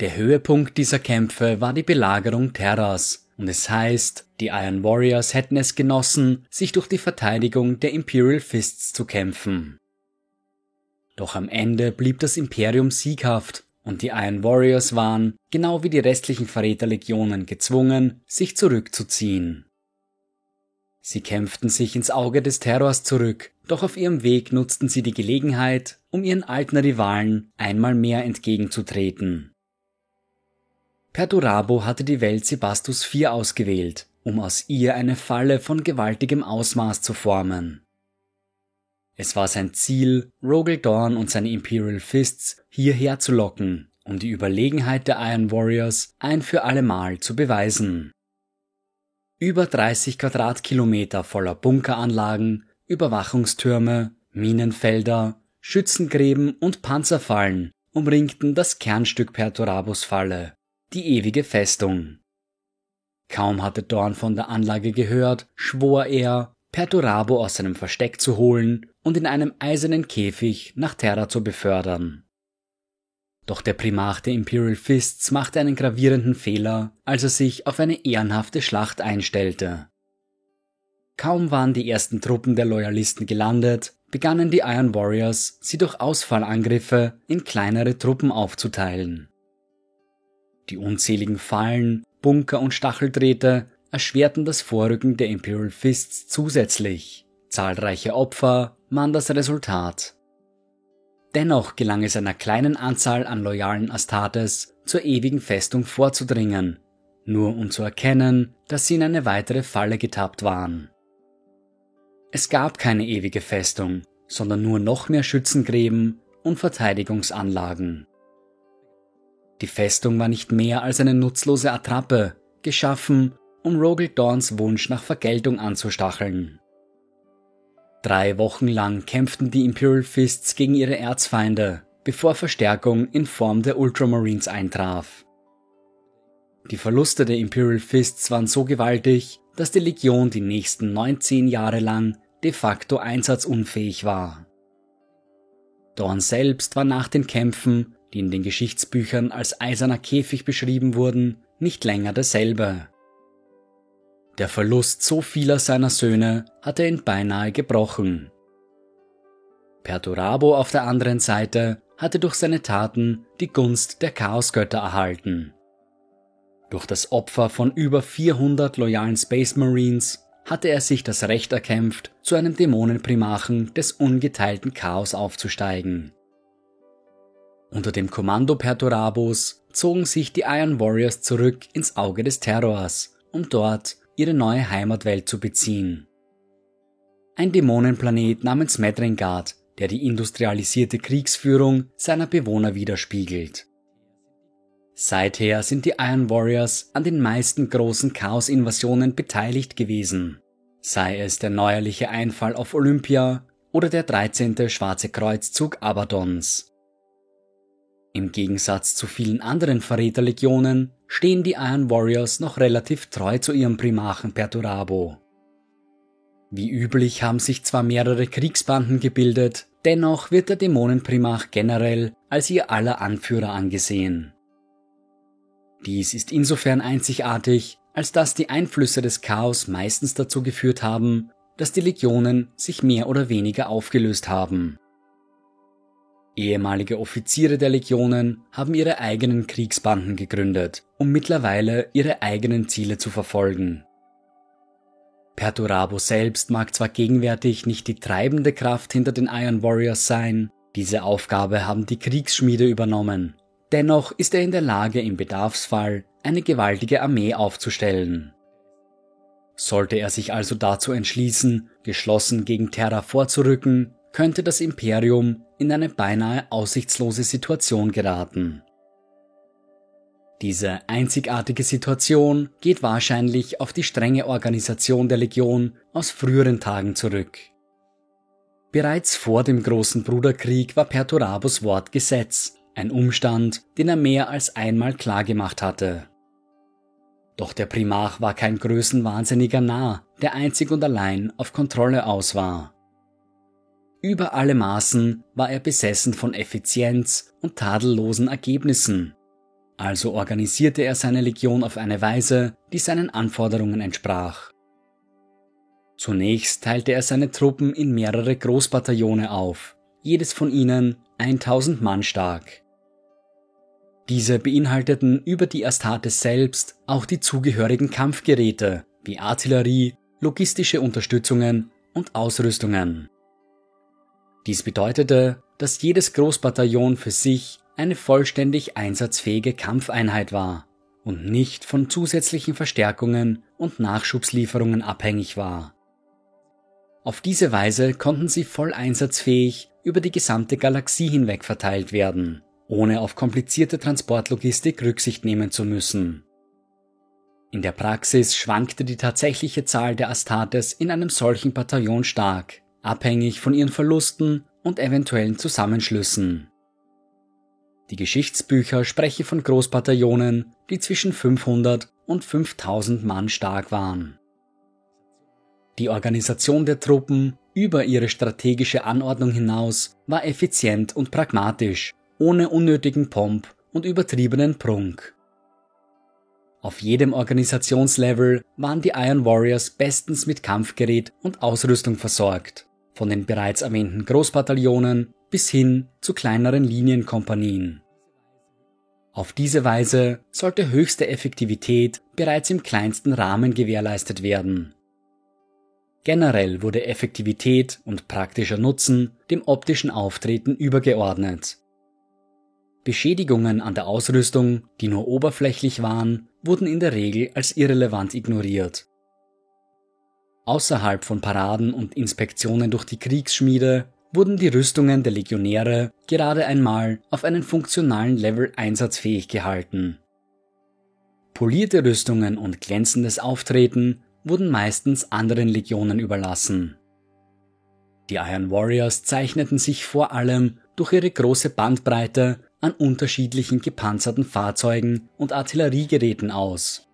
Der Höhepunkt dieser Kämpfe war die Belagerung Terras, und es heißt, die Iron Warriors hätten es genossen, sich durch die Verteidigung der Imperial Fists zu kämpfen. Doch am Ende blieb das Imperium sieghaft und die Iron Warriors waren, genau wie die restlichen Verräterlegionen, gezwungen, sich zurückzuziehen. Sie kämpften sich ins Auge des Terrors zurück, doch auf ihrem Weg nutzten sie die Gelegenheit, um ihren alten Rivalen einmal mehr entgegenzutreten. Perdurabo hatte die Welt Sebastus IV ausgewählt, um aus ihr eine Falle von gewaltigem Ausmaß zu formen. Es war sein Ziel, Rogel Dorn und seine Imperial Fists hierher zu locken, um die Überlegenheit der Iron Warriors ein für allemal zu beweisen. Über 30 Quadratkilometer voller Bunkeranlagen, Überwachungstürme, Minenfelder, Schützengräben und Panzerfallen umringten das Kernstück Perturabus Falle, die ewige Festung. Kaum hatte Dorn von der Anlage gehört, schwor er, Perturabo aus seinem Versteck zu holen und in einem eisernen Käfig nach Terra zu befördern. Doch der Primarch der Imperial Fists machte einen gravierenden Fehler, als er sich auf eine ehrenhafte Schlacht einstellte. Kaum waren die ersten Truppen der Loyalisten gelandet, begannen die Iron Warriors, sie durch Ausfallangriffe in kleinere Truppen aufzuteilen. Die unzähligen Fallen, Bunker und Stacheldrähte erschwerten das Vorrücken der Imperial Fists zusätzlich. Zahlreiche Opfer waren das Resultat. Dennoch gelang es einer kleinen Anzahl an loyalen Astartes, zur ewigen Festung vorzudringen, nur um zu erkennen, dass sie in eine weitere Falle getappt waren. Es gab keine ewige Festung, sondern nur noch mehr Schützengräben und Verteidigungsanlagen. Die Festung war nicht mehr als eine nutzlose Attrappe, geschaffen, um Rogel Dorns Wunsch nach Vergeltung anzustacheln. Drei Wochen lang kämpften die Imperial Fists gegen ihre Erzfeinde, bevor Verstärkung in Form der Ultramarines eintraf. Die Verluste der Imperial Fists waren so gewaltig, dass die Legion die nächsten 19 Jahre lang de facto einsatzunfähig war. Dorn selbst war nach den Kämpfen die in den Geschichtsbüchern als eiserner Käfig beschrieben wurden, nicht länger derselbe. Der Verlust so vieler seiner Söhne hatte ihn beinahe gebrochen. Perturabo auf der anderen Seite hatte durch seine Taten die Gunst der Chaosgötter erhalten. Durch das Opfer von über 400 loyalen Space Marines hatte er sich das Recht erkämpft, zu einem Dämonenprimachen des ungeteilten Chaos aufzusteigen. Unter dem Kommando Perturabos zogen sich die Iron Warriors zurück ins Auge des Terrors, um dort ihre neue Heimatwelt zu beziehen. Ein Dämonenplanet namens Medrengard, der die industrialisierte Kriegsführung seiner Bewohner widerspiegelt. Seither sind die Iron Warriors an den meisten großen Chaos-Invasionen beteiligt gewesen, sei es der neuerliche Einfall auf Olympia oder der 13. Schwarze Kreuzzug Abadons. Im Gegensatz zu vielen anderen Verräterlegionen stehen die Iron Warriors noch relativ treu zu ihrem Primarchen Perturabo. Wie üblich haben sich zwar mehrere Kriegsbanden gebildet, dennoch wird der Dämonenprimarch generell als ihr aller Anführer angesehen. Dies ist insofern einzigartig, als dass die Einflüsse des Chaos meistens dazu geführt haben, dass die Legionen sich mehr oder weniger aufgelöst haben. Ehemalige Offiziere der Legionen haben ihre eigenen Kriegsbanden gegründet, um mittlerweile ihre eigenen Ziele zu verfolgen. Perturabo selbst mag zwar gegenwärtig nicht die treibende Kraft hinter den Iron Warriors sein, diese Aufgabe haben die Kriegsschmiede übernommen. Dennoch ist er in der Lage, im Bedarfsfall eine gewaltige Armee aufzustellen. Sollte er sich also dazu entschließen, geschlossen gegen Terra vorzurücken, könnte das Imperium in eine beinahe aussichtslose Situation geraten. Diese einzigartige Situation geht wahrscheinlich auf die strenge Organisation der Legion aus früheren Tagen zurück. Bereits vor dem großen Bruderkrieg war Perturabus Wort Gesetz, ein Umstand, den er mehr als einmal klargemacht hatte. Doch der Primarch war kein größenwahnsinniger Narr, der einzig und allein auf Kontrolle aus war. Über alle Maßen war er besessen von Effizienz und tadellosen Ergebnissen also organisierte er seine Legion auf eine Weise, die seinen Anforderungen entsprach. Zunächst teilte er seine Truppen in mehrere Großbataillone auf, jedes von ihnen 1000 Mann stark. Diese beinhalteten über die Astartes selbst auch die zugehörigen Kampfgeräte wie Artillerie, logistische Unterstützungen und Ausrüstungen. Dies bedeutete, dass jedes Großbataillon für sich eine vollständig einsatzfähige Kampfeinheit war und nicht von zusätzlichen Verstärkungen und Nachschubslieferungen abhängig war. Auf diese Weise konnten sie voll einsatzfähig über die gesamte Galaxie hinweg verteilt werden, ohne auf komplizierte Transportlogistik Rücksicht nehmen zu müssen. In der Praxis schwankte die tatsächliche Zahl der Astartes in einem solchen Bataillon stark, abhängig von ihren Verlusten und eventuellen Zusammenschlüssen. Die Geschichtsbücher sprechen von Großbataillonen, die zwischen 500 und 5000 Mann stark waren. Die Organisation der Truppen über ihre strategische Anordnung hinaus war effizient und pragmatisch, ohne unnötigen Pomp und übertriebenen Prunk. Auf jedem Organisationslevel waren die Iron Warriors bestens mit Kampfgerät und Ausrüstung versorgt, von den bereits erwähnten Großbataillonen bis hin zu kleineren Linienkompanien. Auf diese Weise sollte höchste Effektivität bereits im kleinsten Rahmen gewährleistet werden. Generell wurde Effektivität und praktischer Nutzen dem optischen Auftreten übergeordnet. Beschädigungen an der Ausrüstung, die nur oberflächlich waren, wurden in der Regel als irrelevant ignoriert. Außerhalb von Paraden und Inspektionen durch die Kriegsschmiede wurden die Rüstungen der Legionäre gerade einmal auf einen funktionalen Level einsatzfähig gehalten. Polierte Rüstungen und glänzendes Auftreten wurden meistens anderen Legionen überlassen. Die Iron Warriors zeichneten sich vor allem durch ihre große Bandbreite an unterschiedlichen gepanzerten Fahrzeugen und Artilleriegeräten aus.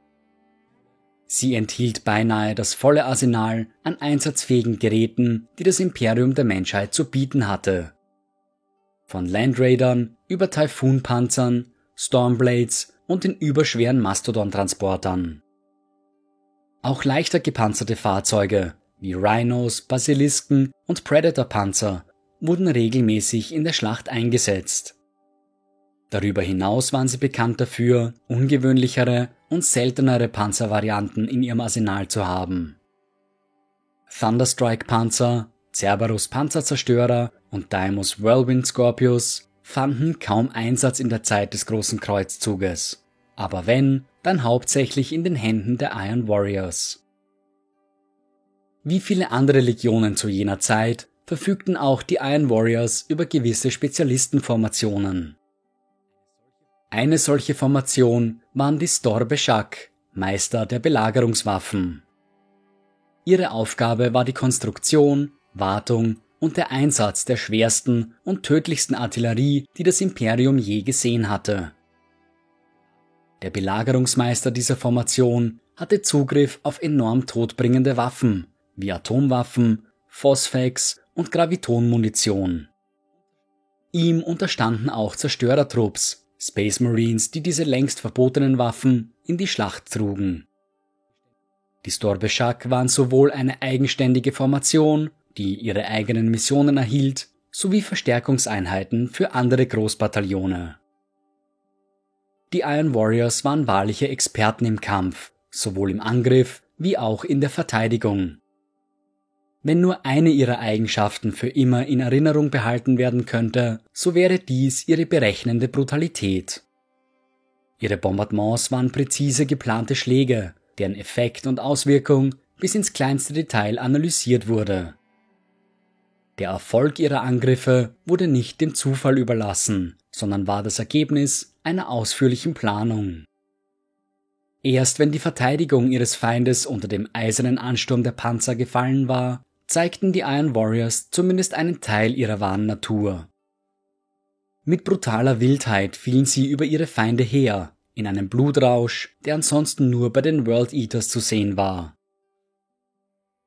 Sie enthielt beinahe das volle Arsenal an einsatzfähigen Geräten, die das Imperium der Menschheit zu bieten hatte. Von Landraidern über Typhoon-Panzern, Stormblades und den überschweren Mastodon-Transportern. Auch leichter gepanzerte Fahrzeuge wie Rhinos, Basilisken und Predator-Panzer wurden regelmäßig in der Schlacht eingesetzt. Darüber hinaus waren sie bekannt dafür, ungewöhnlichere und seltenere Panzervarianten in ihrem Arsenal zu haben. Thunderstrike-Panzer, Cerberus Panzerzerstörer und Daimos Whirlwind Scorpius fanden kaum Einsatz in der Zeit des Großen Kreuzzuges, aber wenn, dann hauptsächlich in den Händen der Iron Warriors. Wie viele andere Legionen zu jener Zeit verfügten auch die Iron Warriors über gewisse Spezialistenformationen. Eine solche Formation waren die Storbe Shak, Meister der Belagerungswaffen. Ihre Aufgabe war die Konstruktion, Wartung und der Einsatz der schwersten und tödlichsten Artillerie, die das Imperium je gesehen hatte. Der Belagerungsmeister dieser Formation hatte Zugriff auf enorm todbringende Waffen wie Atomwaffen, Phosphex und Gravitonmunition. Ihm unterstanden auch Zerstörertrupps, Space Marines, die diese längst verbotenen Waffen in die Schlacht trugen. Die Storbeshak waren sowohl eine eigenständige Formation, die ihre eigenen Missionen erhielt, sowie Verstärkungseinheiten für andere Großbataillone. Die Iron Warriors waren wahrliche Experten im Kampf, sowohl im Angriff wie auch in der Verteidigung. Wenn nur eine ihrer Eigenschaften für immer in Erinnerung behalten werden könnte, so wäre dies ihre berechnende Brutalität. Ihre Bombardements waren präzise geplante Schläge, deren Effekt und Auswirkung bis ins kleinste Detail analysiert wurde. Der Erfolg ihrer Angriffe wurde nicht dem Zufall überlassen, sondern war das Ergebnis einer ausführlichen Planung. Erst wenn die Verteidigung ihres Feindes unter dem eisernen Ansturm der Panzer gefallen war, zeigten die Iron Warriors zumindest einen Teil ihrer wahren Natur. Mit brutaler Wildheit fielen sie über ihre Feinde her, in einem Blutrausch, der ansonsten nur bei den World Eaters zu sehen war.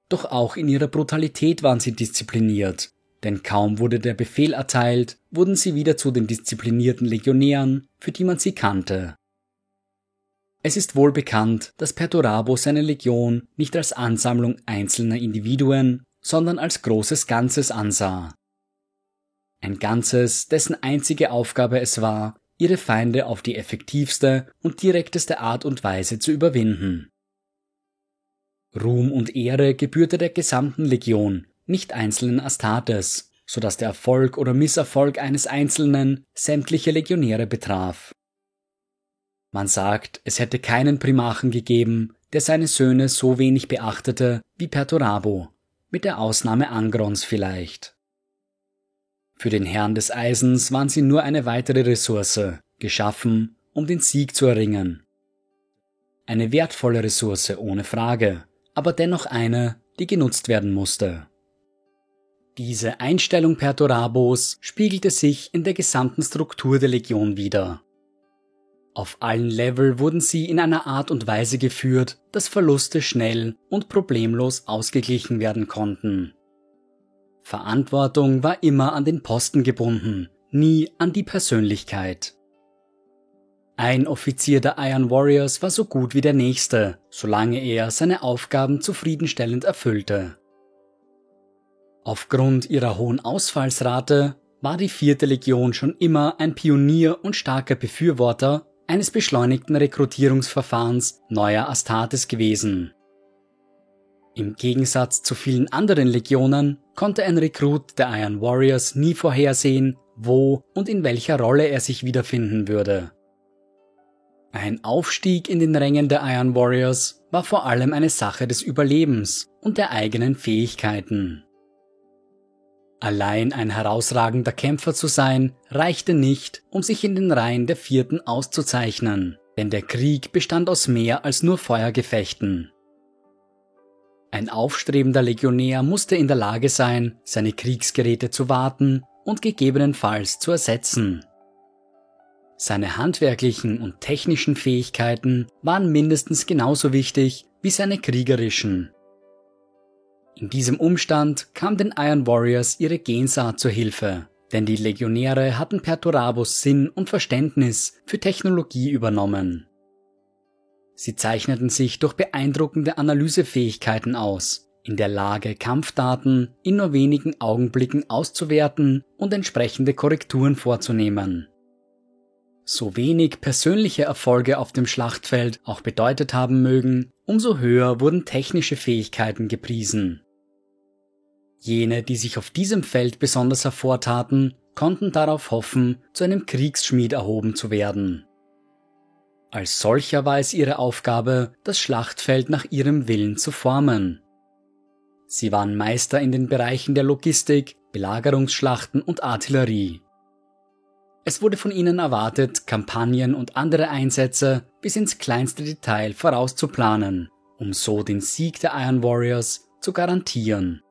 Doch auch in ihrer Brutalität waren sie diszipliniert, denn kaum wurde der Befehl erteilt, wurden sie wieder zu den disziplinierten Legionären, für die man sie kannte. Es ist wohl bekannt, dass Perturabo seine Legion nicht als Ansammlung einzelner Individuen, sondern als großes Ganzes ansah. Ein Ganzes, dessen einzige Aufgabe es war, ihre Feinde auf die effektivste und direkteste Art und Weise zu überwinden. Ruhm und Ehre gebührte der gesamten Legion, nicht einzelnen Astartes, so dass der Erfolg oder Misserfolg eines Einzelnen sämtliche Legionäre betraf. Man sagt, es hätte keinen Primachen gegeben, der seine Söhne so wenig beachtete wie Perturabo, mit der Ausnahme Angrons vielleicht. Für den Herrn des Eisens waren sie nur eine weitere Ressource, geschaffen, um den Sieg zu erringen. Eine wertvolle Ressource ohne Frage, aber dennoch eine, die genutzt werden musste. Diese Einstellung Perturabos spiegelte sich in der gesamten Struktur der Legion wider. Auf allen Level wurden sie in einer Art und Weise geführt, dass Verluste schnell und problemlos ausgeglichen werden konnten. Verantwortung war immer an den Posten gebunden, nie an die Persönlichkeit. Ein Offizier der Iron Warriors war so gut wie der nächste, solange er seine Aufgaben zufriedenstellend erfüllte. Aufgrund ihrer hohen Ausfallsrate war die vierte Legion schon immer ein Pionier und starker Befürworter eines beschleunigten Rekrutierungsverfahrens neuer Astartes gewesen. Im Gegensatz zu vielen anderen Legionen konnte ein Rekrut der Iron Warriors nie vorhersehen, wo und in welcher Rolle er sich wiederfinden würde. Ein Aufstieg in den Rängen der Iron Warriors war vor allem eine Sache des Überlebens und der eigenen Fähigkeiten. Allein ein herausragender Kämpfer zu sein, reichte nicht, um sich in den Reihen der Vierten auszuzeichnen, denn der Krieg bestand aus mehr als nur Feuergefechten. Ein aufstrebender Legionär musste in der Lage sein, seine Kriegsgeräte zu warten und gegebenenfalls zu ersetzen. Seine handwerklichen und technischen Fähigkeiten waren mindestens genauso wichtig wie seine kriegerischen. In diesem Umstand kam den Iron Warriors ihre Gensaat zur Hilfe, denn die Legionäre hatten Perturabos Sinn und Verständnis für Technologie übernommen. Sie zeichneten sich durch beeindruckende Analysefähigkeiten aus, in der Lage, Kampfdaten in nur wenigen Augenblicken auszuwerten und entsprechende Korrekturen vorzunehmen. So wenig persönliche Erfolge auf dem Schlachtfeld auch bedeutet haben mögen, umso höher wurden technische Fähigkeiten gepriesen. Jene, die sich auf diesem Feld besonders hervortaten, konnten darauf hoffen, zu einem Kriegsschmied erhoben zu werden. Als solcher war es ihre Aufgabe, das Schlachtfeld nach ihrem Willen zu formen. Sie waren Meister in den Bereichen der Logistik, Belagerungsschlachten und Artillerie. Es wurde von ihnen erwartet, Kampagnen und andere Einsätze bis ins kleinste Detail vorauszuplanen, um so den Sieg der Iron Warriors zu garantieren.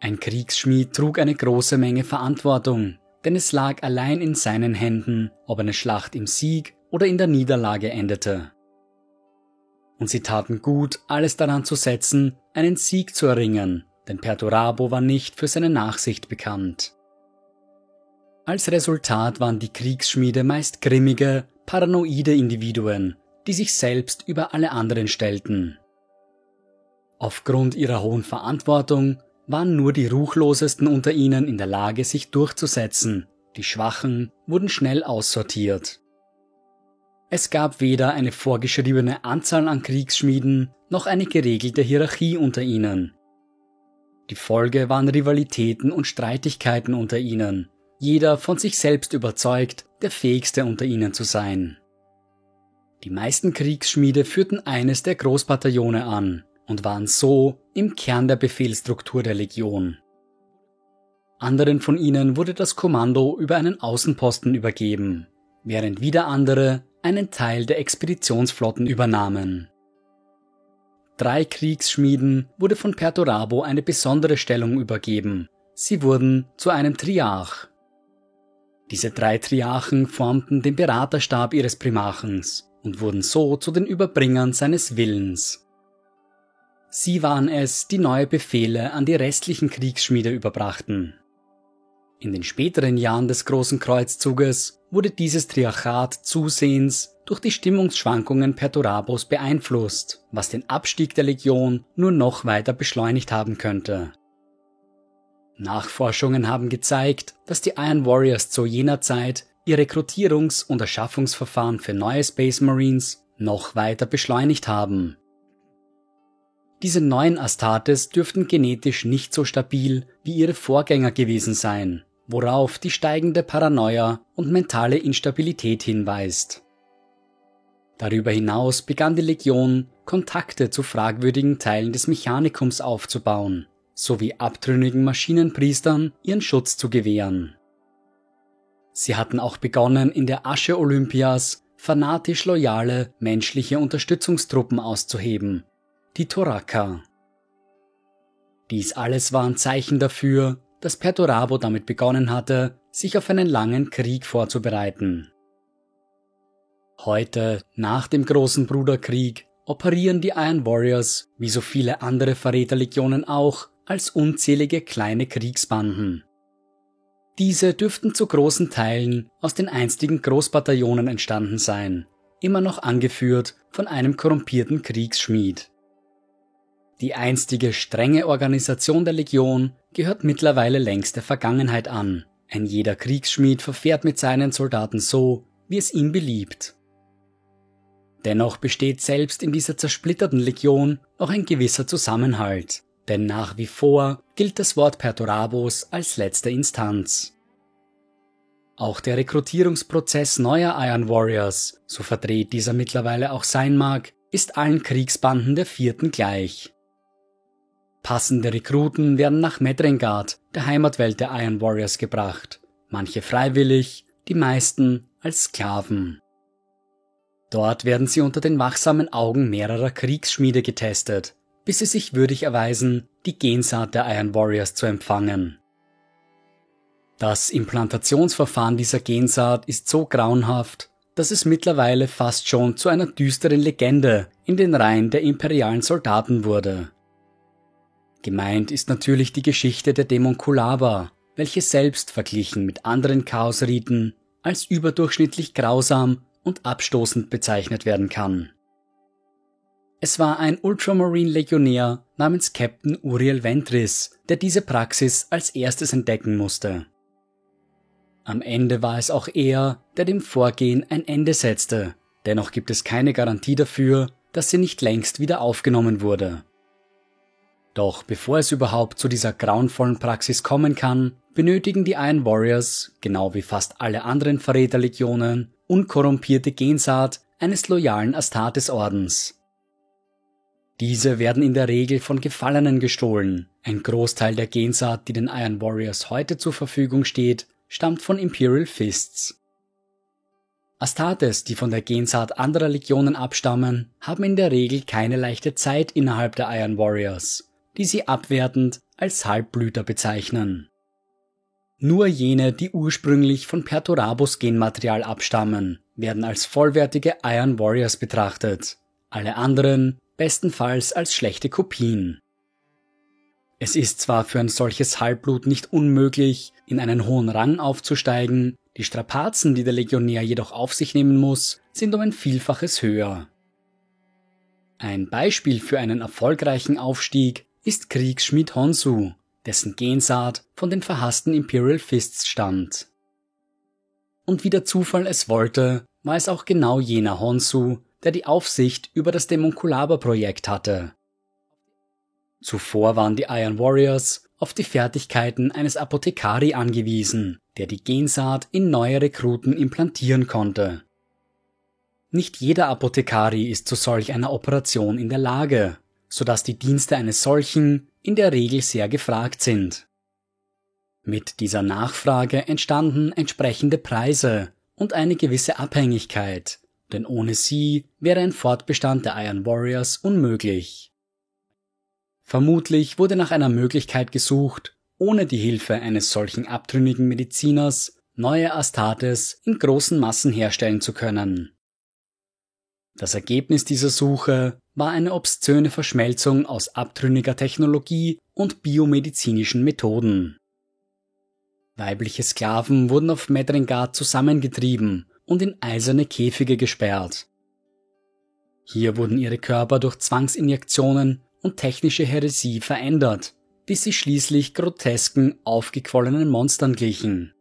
Ein Kriegsschmied trug eine große Menge Verantwortung, denn es lag allein in seinen Händen, ob eine Schlacht im Sieg oder in der Niederlage endete. Und sie taten gut, alles daran zu setzen, einen Sieg zu erringen, denn Perturabo war nicht für seine Nachsicht bekannt. Als Resultat waren die Kriegsschmiede meist grimmige, paranoide Individuen, die sich selbst über alle anderen stellten. Aufgrund ihrer hohen Verantwortung waren nur die Ruchlosesten unter ihnen in der Lage, sich durchzusetzen, die Schwachen wurden schnell aussortiert. Es gab weder eine vorgeschriebene Anzahl an Kriegsschmieden noch eine geregelte Hierarchie unter ihnen. Die Folge waren Rivalitäten und Streitigkeiten unter ihnen, jeder von sich selbst überzeugt, der fähigste unter ihnen zu sein. Die meisten Kriegsschmiede führten eines der Großbataillone an und waren so im Kern der Befehlsstruktur der Legion. Anderen von ihnen wurde das Kommando über einen Außenposten übergeben, während wieder andere einen Teil der Expeditionsflotten übernahmen. Drei Kriegsschmieden wurde von Perturabo eine besondere Stellung übergeben. Sie wurden zu einem Triarch. Diese drei Triarchen formten den Beraterstab ihres Primarchens und wurden so zu den Überbringern seines Willens. Sie waren es, die neue Befehle an die restlichen Kriegsschmiede überbrachten. In den späteren Jahren des Großen Kreuzzuges wurde dieses Triarchat zusehends durch die Stimmungsschwankungen Perturabos beeinflusst, was den Abstieg der Legion nur noch weiter beschleunigt haben könnte. Nachforschungen haben gezeigt, dass die Iron Warriors zu jener Zeit ihr Rekrutierungs- und Erschaffungsverfahren für neue Space Marines noch weiter beschleunigt haben. Diese neuen Astartes dürften genetisch nicht so stabil wie ihre Vorgänger gewesen sein, worauf die steigende Paranoia und mentale Instabilität hinweist. Darüber hinaus begann die Legion, Kontakte zu fragwürdigen Teilen des Mechanikums aufzubauen, sowie abtrünnigen Maschinenpriestern ihren Schutz zu gewähren. Sie hatten auch begonnen, in der Asche Olympias fanatisch loyale menschliche Unterstützungstruppen auszuheben, die Toraka. Dies alles waren Zeichen dafür, dass Perturabo damit begonnen hatte, sich auf einen langen Krieg vorzubereiten. Heute, nach dem großen Bruderkrieg, operieren die Iron Warriors, wie so viele andere Verräterlegionen auch, als unzählige kleine Kriegsbanden. Diese dürften zu großen Teilen aus den einstigen Großbataillonen entstanden sein, immer noch angeführt von einem korrumpierten Kriegsschmied. Die einstige strenge Organisation der Legion gehört mittlerweile längst der Vergangenheit an. Ein jeder Kriegsschmied verfährt mit seinen Soldaten so, wie es ihm beliebt. Dennoch besteht selbst in dieser zersplitterten Legion auch ein gewisser Zusammenhalt, denn nach wie vor gilt das Wort Perturabos als letzte Instanz. Auch der Rekrutierungsprozess neuer Iron Warriors, so verdreht dieser mittlerweile auch sein mag, ist allen Kriegsbanden der vierten gleich. Passende Rekruten werden nach Medrengard, der Heimatwelt der Iron Warriors, gebracht, manche freiwillig, die meisten als Sklaven. Dort werden sie unter den wachsamen Augen mehrerer Kriegsschmiede getestet, bis sie sich würdig erweisen, die Gensaat der Iron Warriors zu empfangen. Das Implantationsverfahren dieser Gensaat ist so grauenhaft, dass es mittlerweile fast schon zu einer düsteren Legende in den Reihen der imperialen Soldaten wurde. Gemeint ist natürlich die Geschichte der Dämon Kulava, welche selbst verglichen mit anderen Chaosriten als überdurchschnittlich grausam und abstoßend bezeichnet werden kann. Es war ein Ultramarine-Legionär namens Captain Uriel Ventris, der diese Praxis als erstes entdecken musste. Am Ende war es auch er, der dem Vorgehen ein Ende setzte, dennoch gibt es keine Garantie dafür, dass sie nicht längst wieder aufgenommen wurde. Doch bevor es überhaupt zu dieser grauenvollen Praxis kommen kann, benötigen die Iron Warriors, genau wie fast alle anderen Verräterlegionen, unkorrumpierte Gensaat eines loyalen Astartes-Ordens. Diese werden in der Regel von Gefallenen gestohlen. Ein Großteil der Gensaat, die den Iron Warriors heute zur Verfügung steht, stammt von Imperial Fists. Astartes, die von der Gensaat anderer Legionen abstammen, haben in der Regel keine leichte Zeit innerhalb der Iron Warriors, die sie abwertend als Halbblüter bezeichnen. Nur jene, die ursprünglich von Perturabus Genmaterial abstammen, werden als vollwertige Iron Warriors betrachtet. Alle anderen bestenfalls als schlechte Kopien. Es ist zwar für ein solches Halbblut nicht unmöglich, in einen hohen Rang aufzusteigen, die Strapazen, die der Legionär jedoch auf sich nehmen muss, sind um ein Vielfaches höher. Ein Beispiel für einen erfolgreichen Aufstieg ist Kriegsschmied Honsu, dessen Gensaat von den verhassten Imperial Fists stammt. Und wie der Zufall es wollte, war es auch genau jener Honsu, der die Aufsicht über das Demonkulaba-Projekt hatte. Zuvor waren die Iron Warriors auf die Fertigkeiten eines Apothekari angewiesen, der die Gensaat in neue Rekruten implantieren konnte. Nicht jeder Apothekari ist zu solch einer Operation in der Lage, so dass die Dienste eines solchen in der Regel sehr gefragt sind. Mit dieser Nachfrage entstanden entsprechende Preise und eine gewisse Abhängigkeit, denn ohne sie wäre ein Fortbestand der Iron Warriors unmöglich. Vermutlich wurde nach einer Möglichkeit gesucht, ohne die Hilfe eines solchen abtrünnigen Mediziners neue Astartes in großen Massen herstellen zu können. Das Ergebnis dieser Suche war eine obszöne Verschmelzung aus abtrünniger Technologie und biomedizinischen Methoden. Weibliche Sklaven wurden auf Medringard zusammengetrieben und in eiserne Käfige gesperrt. Hier wurden ihre Körper durch Zwangsinjektionen und technische Häresie verändert, bis sie schließlich grotesken, aufgequollenen Monstern glichen.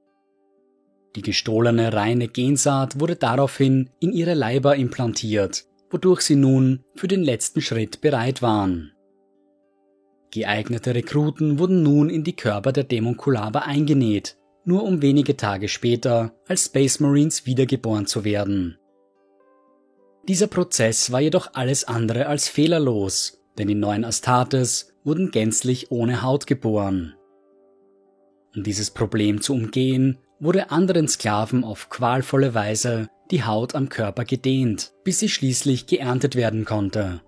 Die gestohlene reine Gensaat wurde daraufhin in ihre Leiber implantiert, wodurch sie nun für den letzten Schritt bereit waren. Geeignete Rekruten wurden nun in die Körper der Demonkulaber eingenäht, nur um wenige Tage später als Space Marines wiedergeboren zu werden. Dieser Prozess war jedoch alles andere als fehlerlos, denn die neuen Astartes wurden gänzlich ohne Haut geboren. Um dieses Problem zu umgehen, wurde anderen Sklaven auf qualvolle Weise die Haut am Körper gedehnt, bis sie schließlich geerntet werden konnte.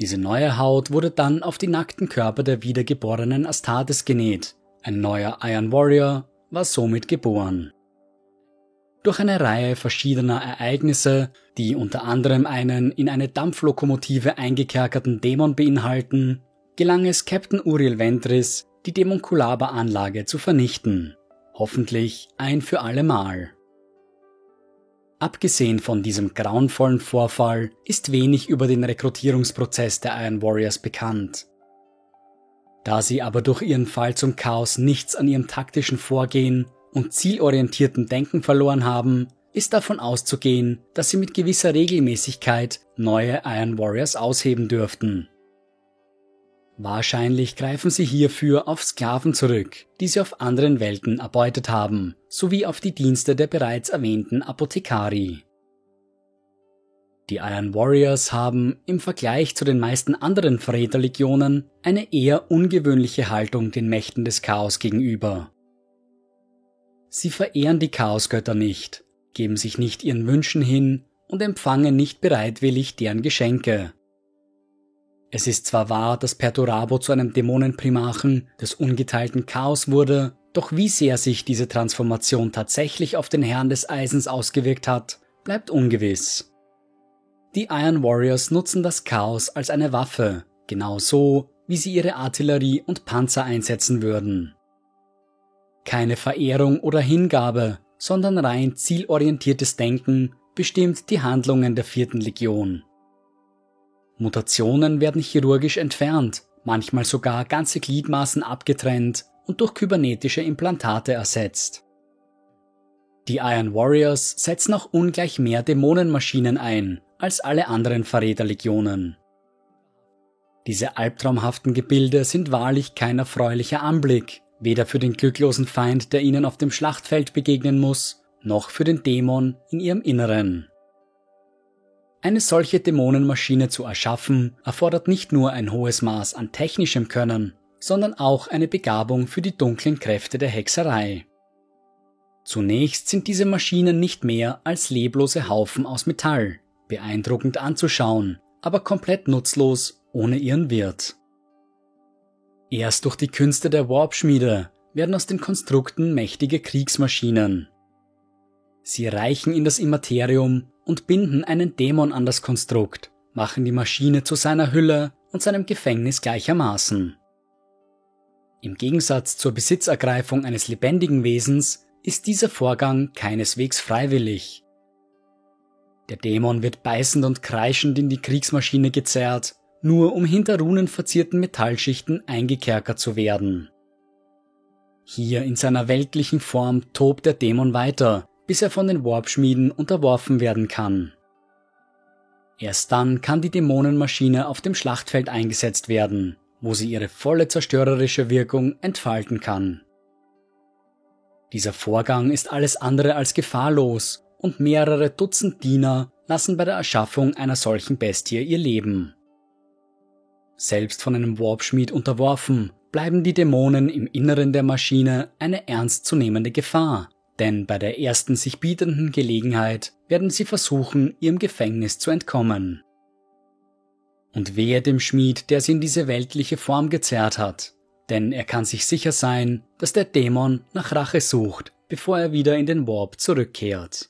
Diese neue Haut wurde dann auf die nackten Körper der wiedergeborenen Astartes genäht. Ein neuer Iron Warrior war somit geboren. Durch eine Reihe verschiedener Ereignisse, die unter anderem einen in eine Dampflokomotive eingekerkerten Dämon beinhalten, gelang es Captain Uriel Ventris, die Demonkulaba-Anlage zu vernichten. Hoffentlich ein für alle Mal. Abgesehen von diesem grauenvollen Vorfall ist wenig über den Rekrutierungsprozess der Iron Warriors bekannt. Da sie aber durch ihren Fall zum Chaos nichts an ihrem taktischen Vorgehen und zielorientierten Denken verloren haben, ist davon auszugehen, dass sie mit gewisser Regelmäßigkeit neue Iron Warriors ausheben dürften. Wahrscheinlich greifen sie hierfür auf Sklaven zurück, die sie auf anderen Welten erbeutet haben, sowie auf die Dienste der bereits erwähnten Apothekari. Die Iron Warriors haben im Vergleich zu den meisten anderen Verräterlegionen eine eher ungewöhnliche Haltung den Mächten des Chaos gegenüber. Sie verehren die Chaosgötter nicht, geben sich nicht ihren Wünschen hin und empfangen nicht bereitwillig deren Geschenke, es ist zwar wahr, dass Perturabo zu einem Dämonenprimarchen des ungeteilten Chaos wurde, doch wie sehr sich diese Transformation tatsächlich auf den Herrn des Eisens ausgewirkt hat, bleibt ungewiss. Die Iron Warriors nutzen das Chaos als eine Waffe, genau so, wie sie ihre Artillerie und Panzer einsetzen würden. Keine Verehrung oder Hingabe, sondern rein zielorientiertes Denken bestimmt die Handlungen der vierten Legion. Mutationen werden chirurgisch entfernt, manchmal sogar ganze Gliedmaßen abgetrennt und durch kybernetische Implantate ersetzt. Die Iron Warriors setzen auch ungleich mehr Dämonenmaschinen ein als alle anderen Verräterlegionen. Diese albtraumhaften Gebilde sind wahrlich kein erfreulicher Anblick, weder für den glücklosen Feind, der ihnen auf dem Schlachtfeld begegnen muss, noch für den Dämon in ihrem Inneren. Eine solche Dämonenmaschine zu erschaffen, erfordert nicht nur ein hohes Maß an technischem Können, sondern auch eine Begabung für die dunklen Kräfte der Hexerei. Zunächst sind diese Maschinen nicht mehr als leblose Haufen aus Metall, beeindruckend anzuschauen, aber komplett nutzlos ohne ihren Wirt. Erst durch die Künste der Warpschmiede werden aus den Konstrukten mächtige Kriegsmaschinen. Sie reichen in das Immaterium und binden einen Dämon an das Konstrukt, machen die Maschine zu seiner Hülle und seinem Gefängnis gleichermaßen. Im Gegensatz zur Besitzergreifung eines lebendigen Wesens ist dieser Vorgang keineswegs freiwillig. Der Dämon wird beißend und kreischend in die Kriegsmaschine gezerrt, nur um hinter runenverzierten Metallschichten eingekerkert zu werden. Hier in seiner weltlichen Form tobt der Dämon weiter, bis er von den Warpschmieden unterworfen werden kann. Erst dann kann die Dämonenmaschine auf dem Schlachtfeld eingesetzt werden, wo sie ihre volle zerstörerische Wirkung entfalten kann. Dieser Vorgang ist alles andere als gefahrlos und mehrere Dutzend Diener lassen bei der Erschaffung einer solchen Bestie ihr Leben. Selbst von einem Warpschmied unterworfen, bleiben die Dämonen im Inneren der Maschine eine ernstzunehmende Gefahr, denn bei der ersten sich bietenden Gelegenheit werden sie versuchen, ihrem Gefängnis zu entkommen. Und wehe dem Schmied, der sie in diese weltliche Form gezerrt hat, denn er kann sich sicher sein, dass der Dämon nach Rache sucht, bevor er wieder in den Warp zurückkehrt.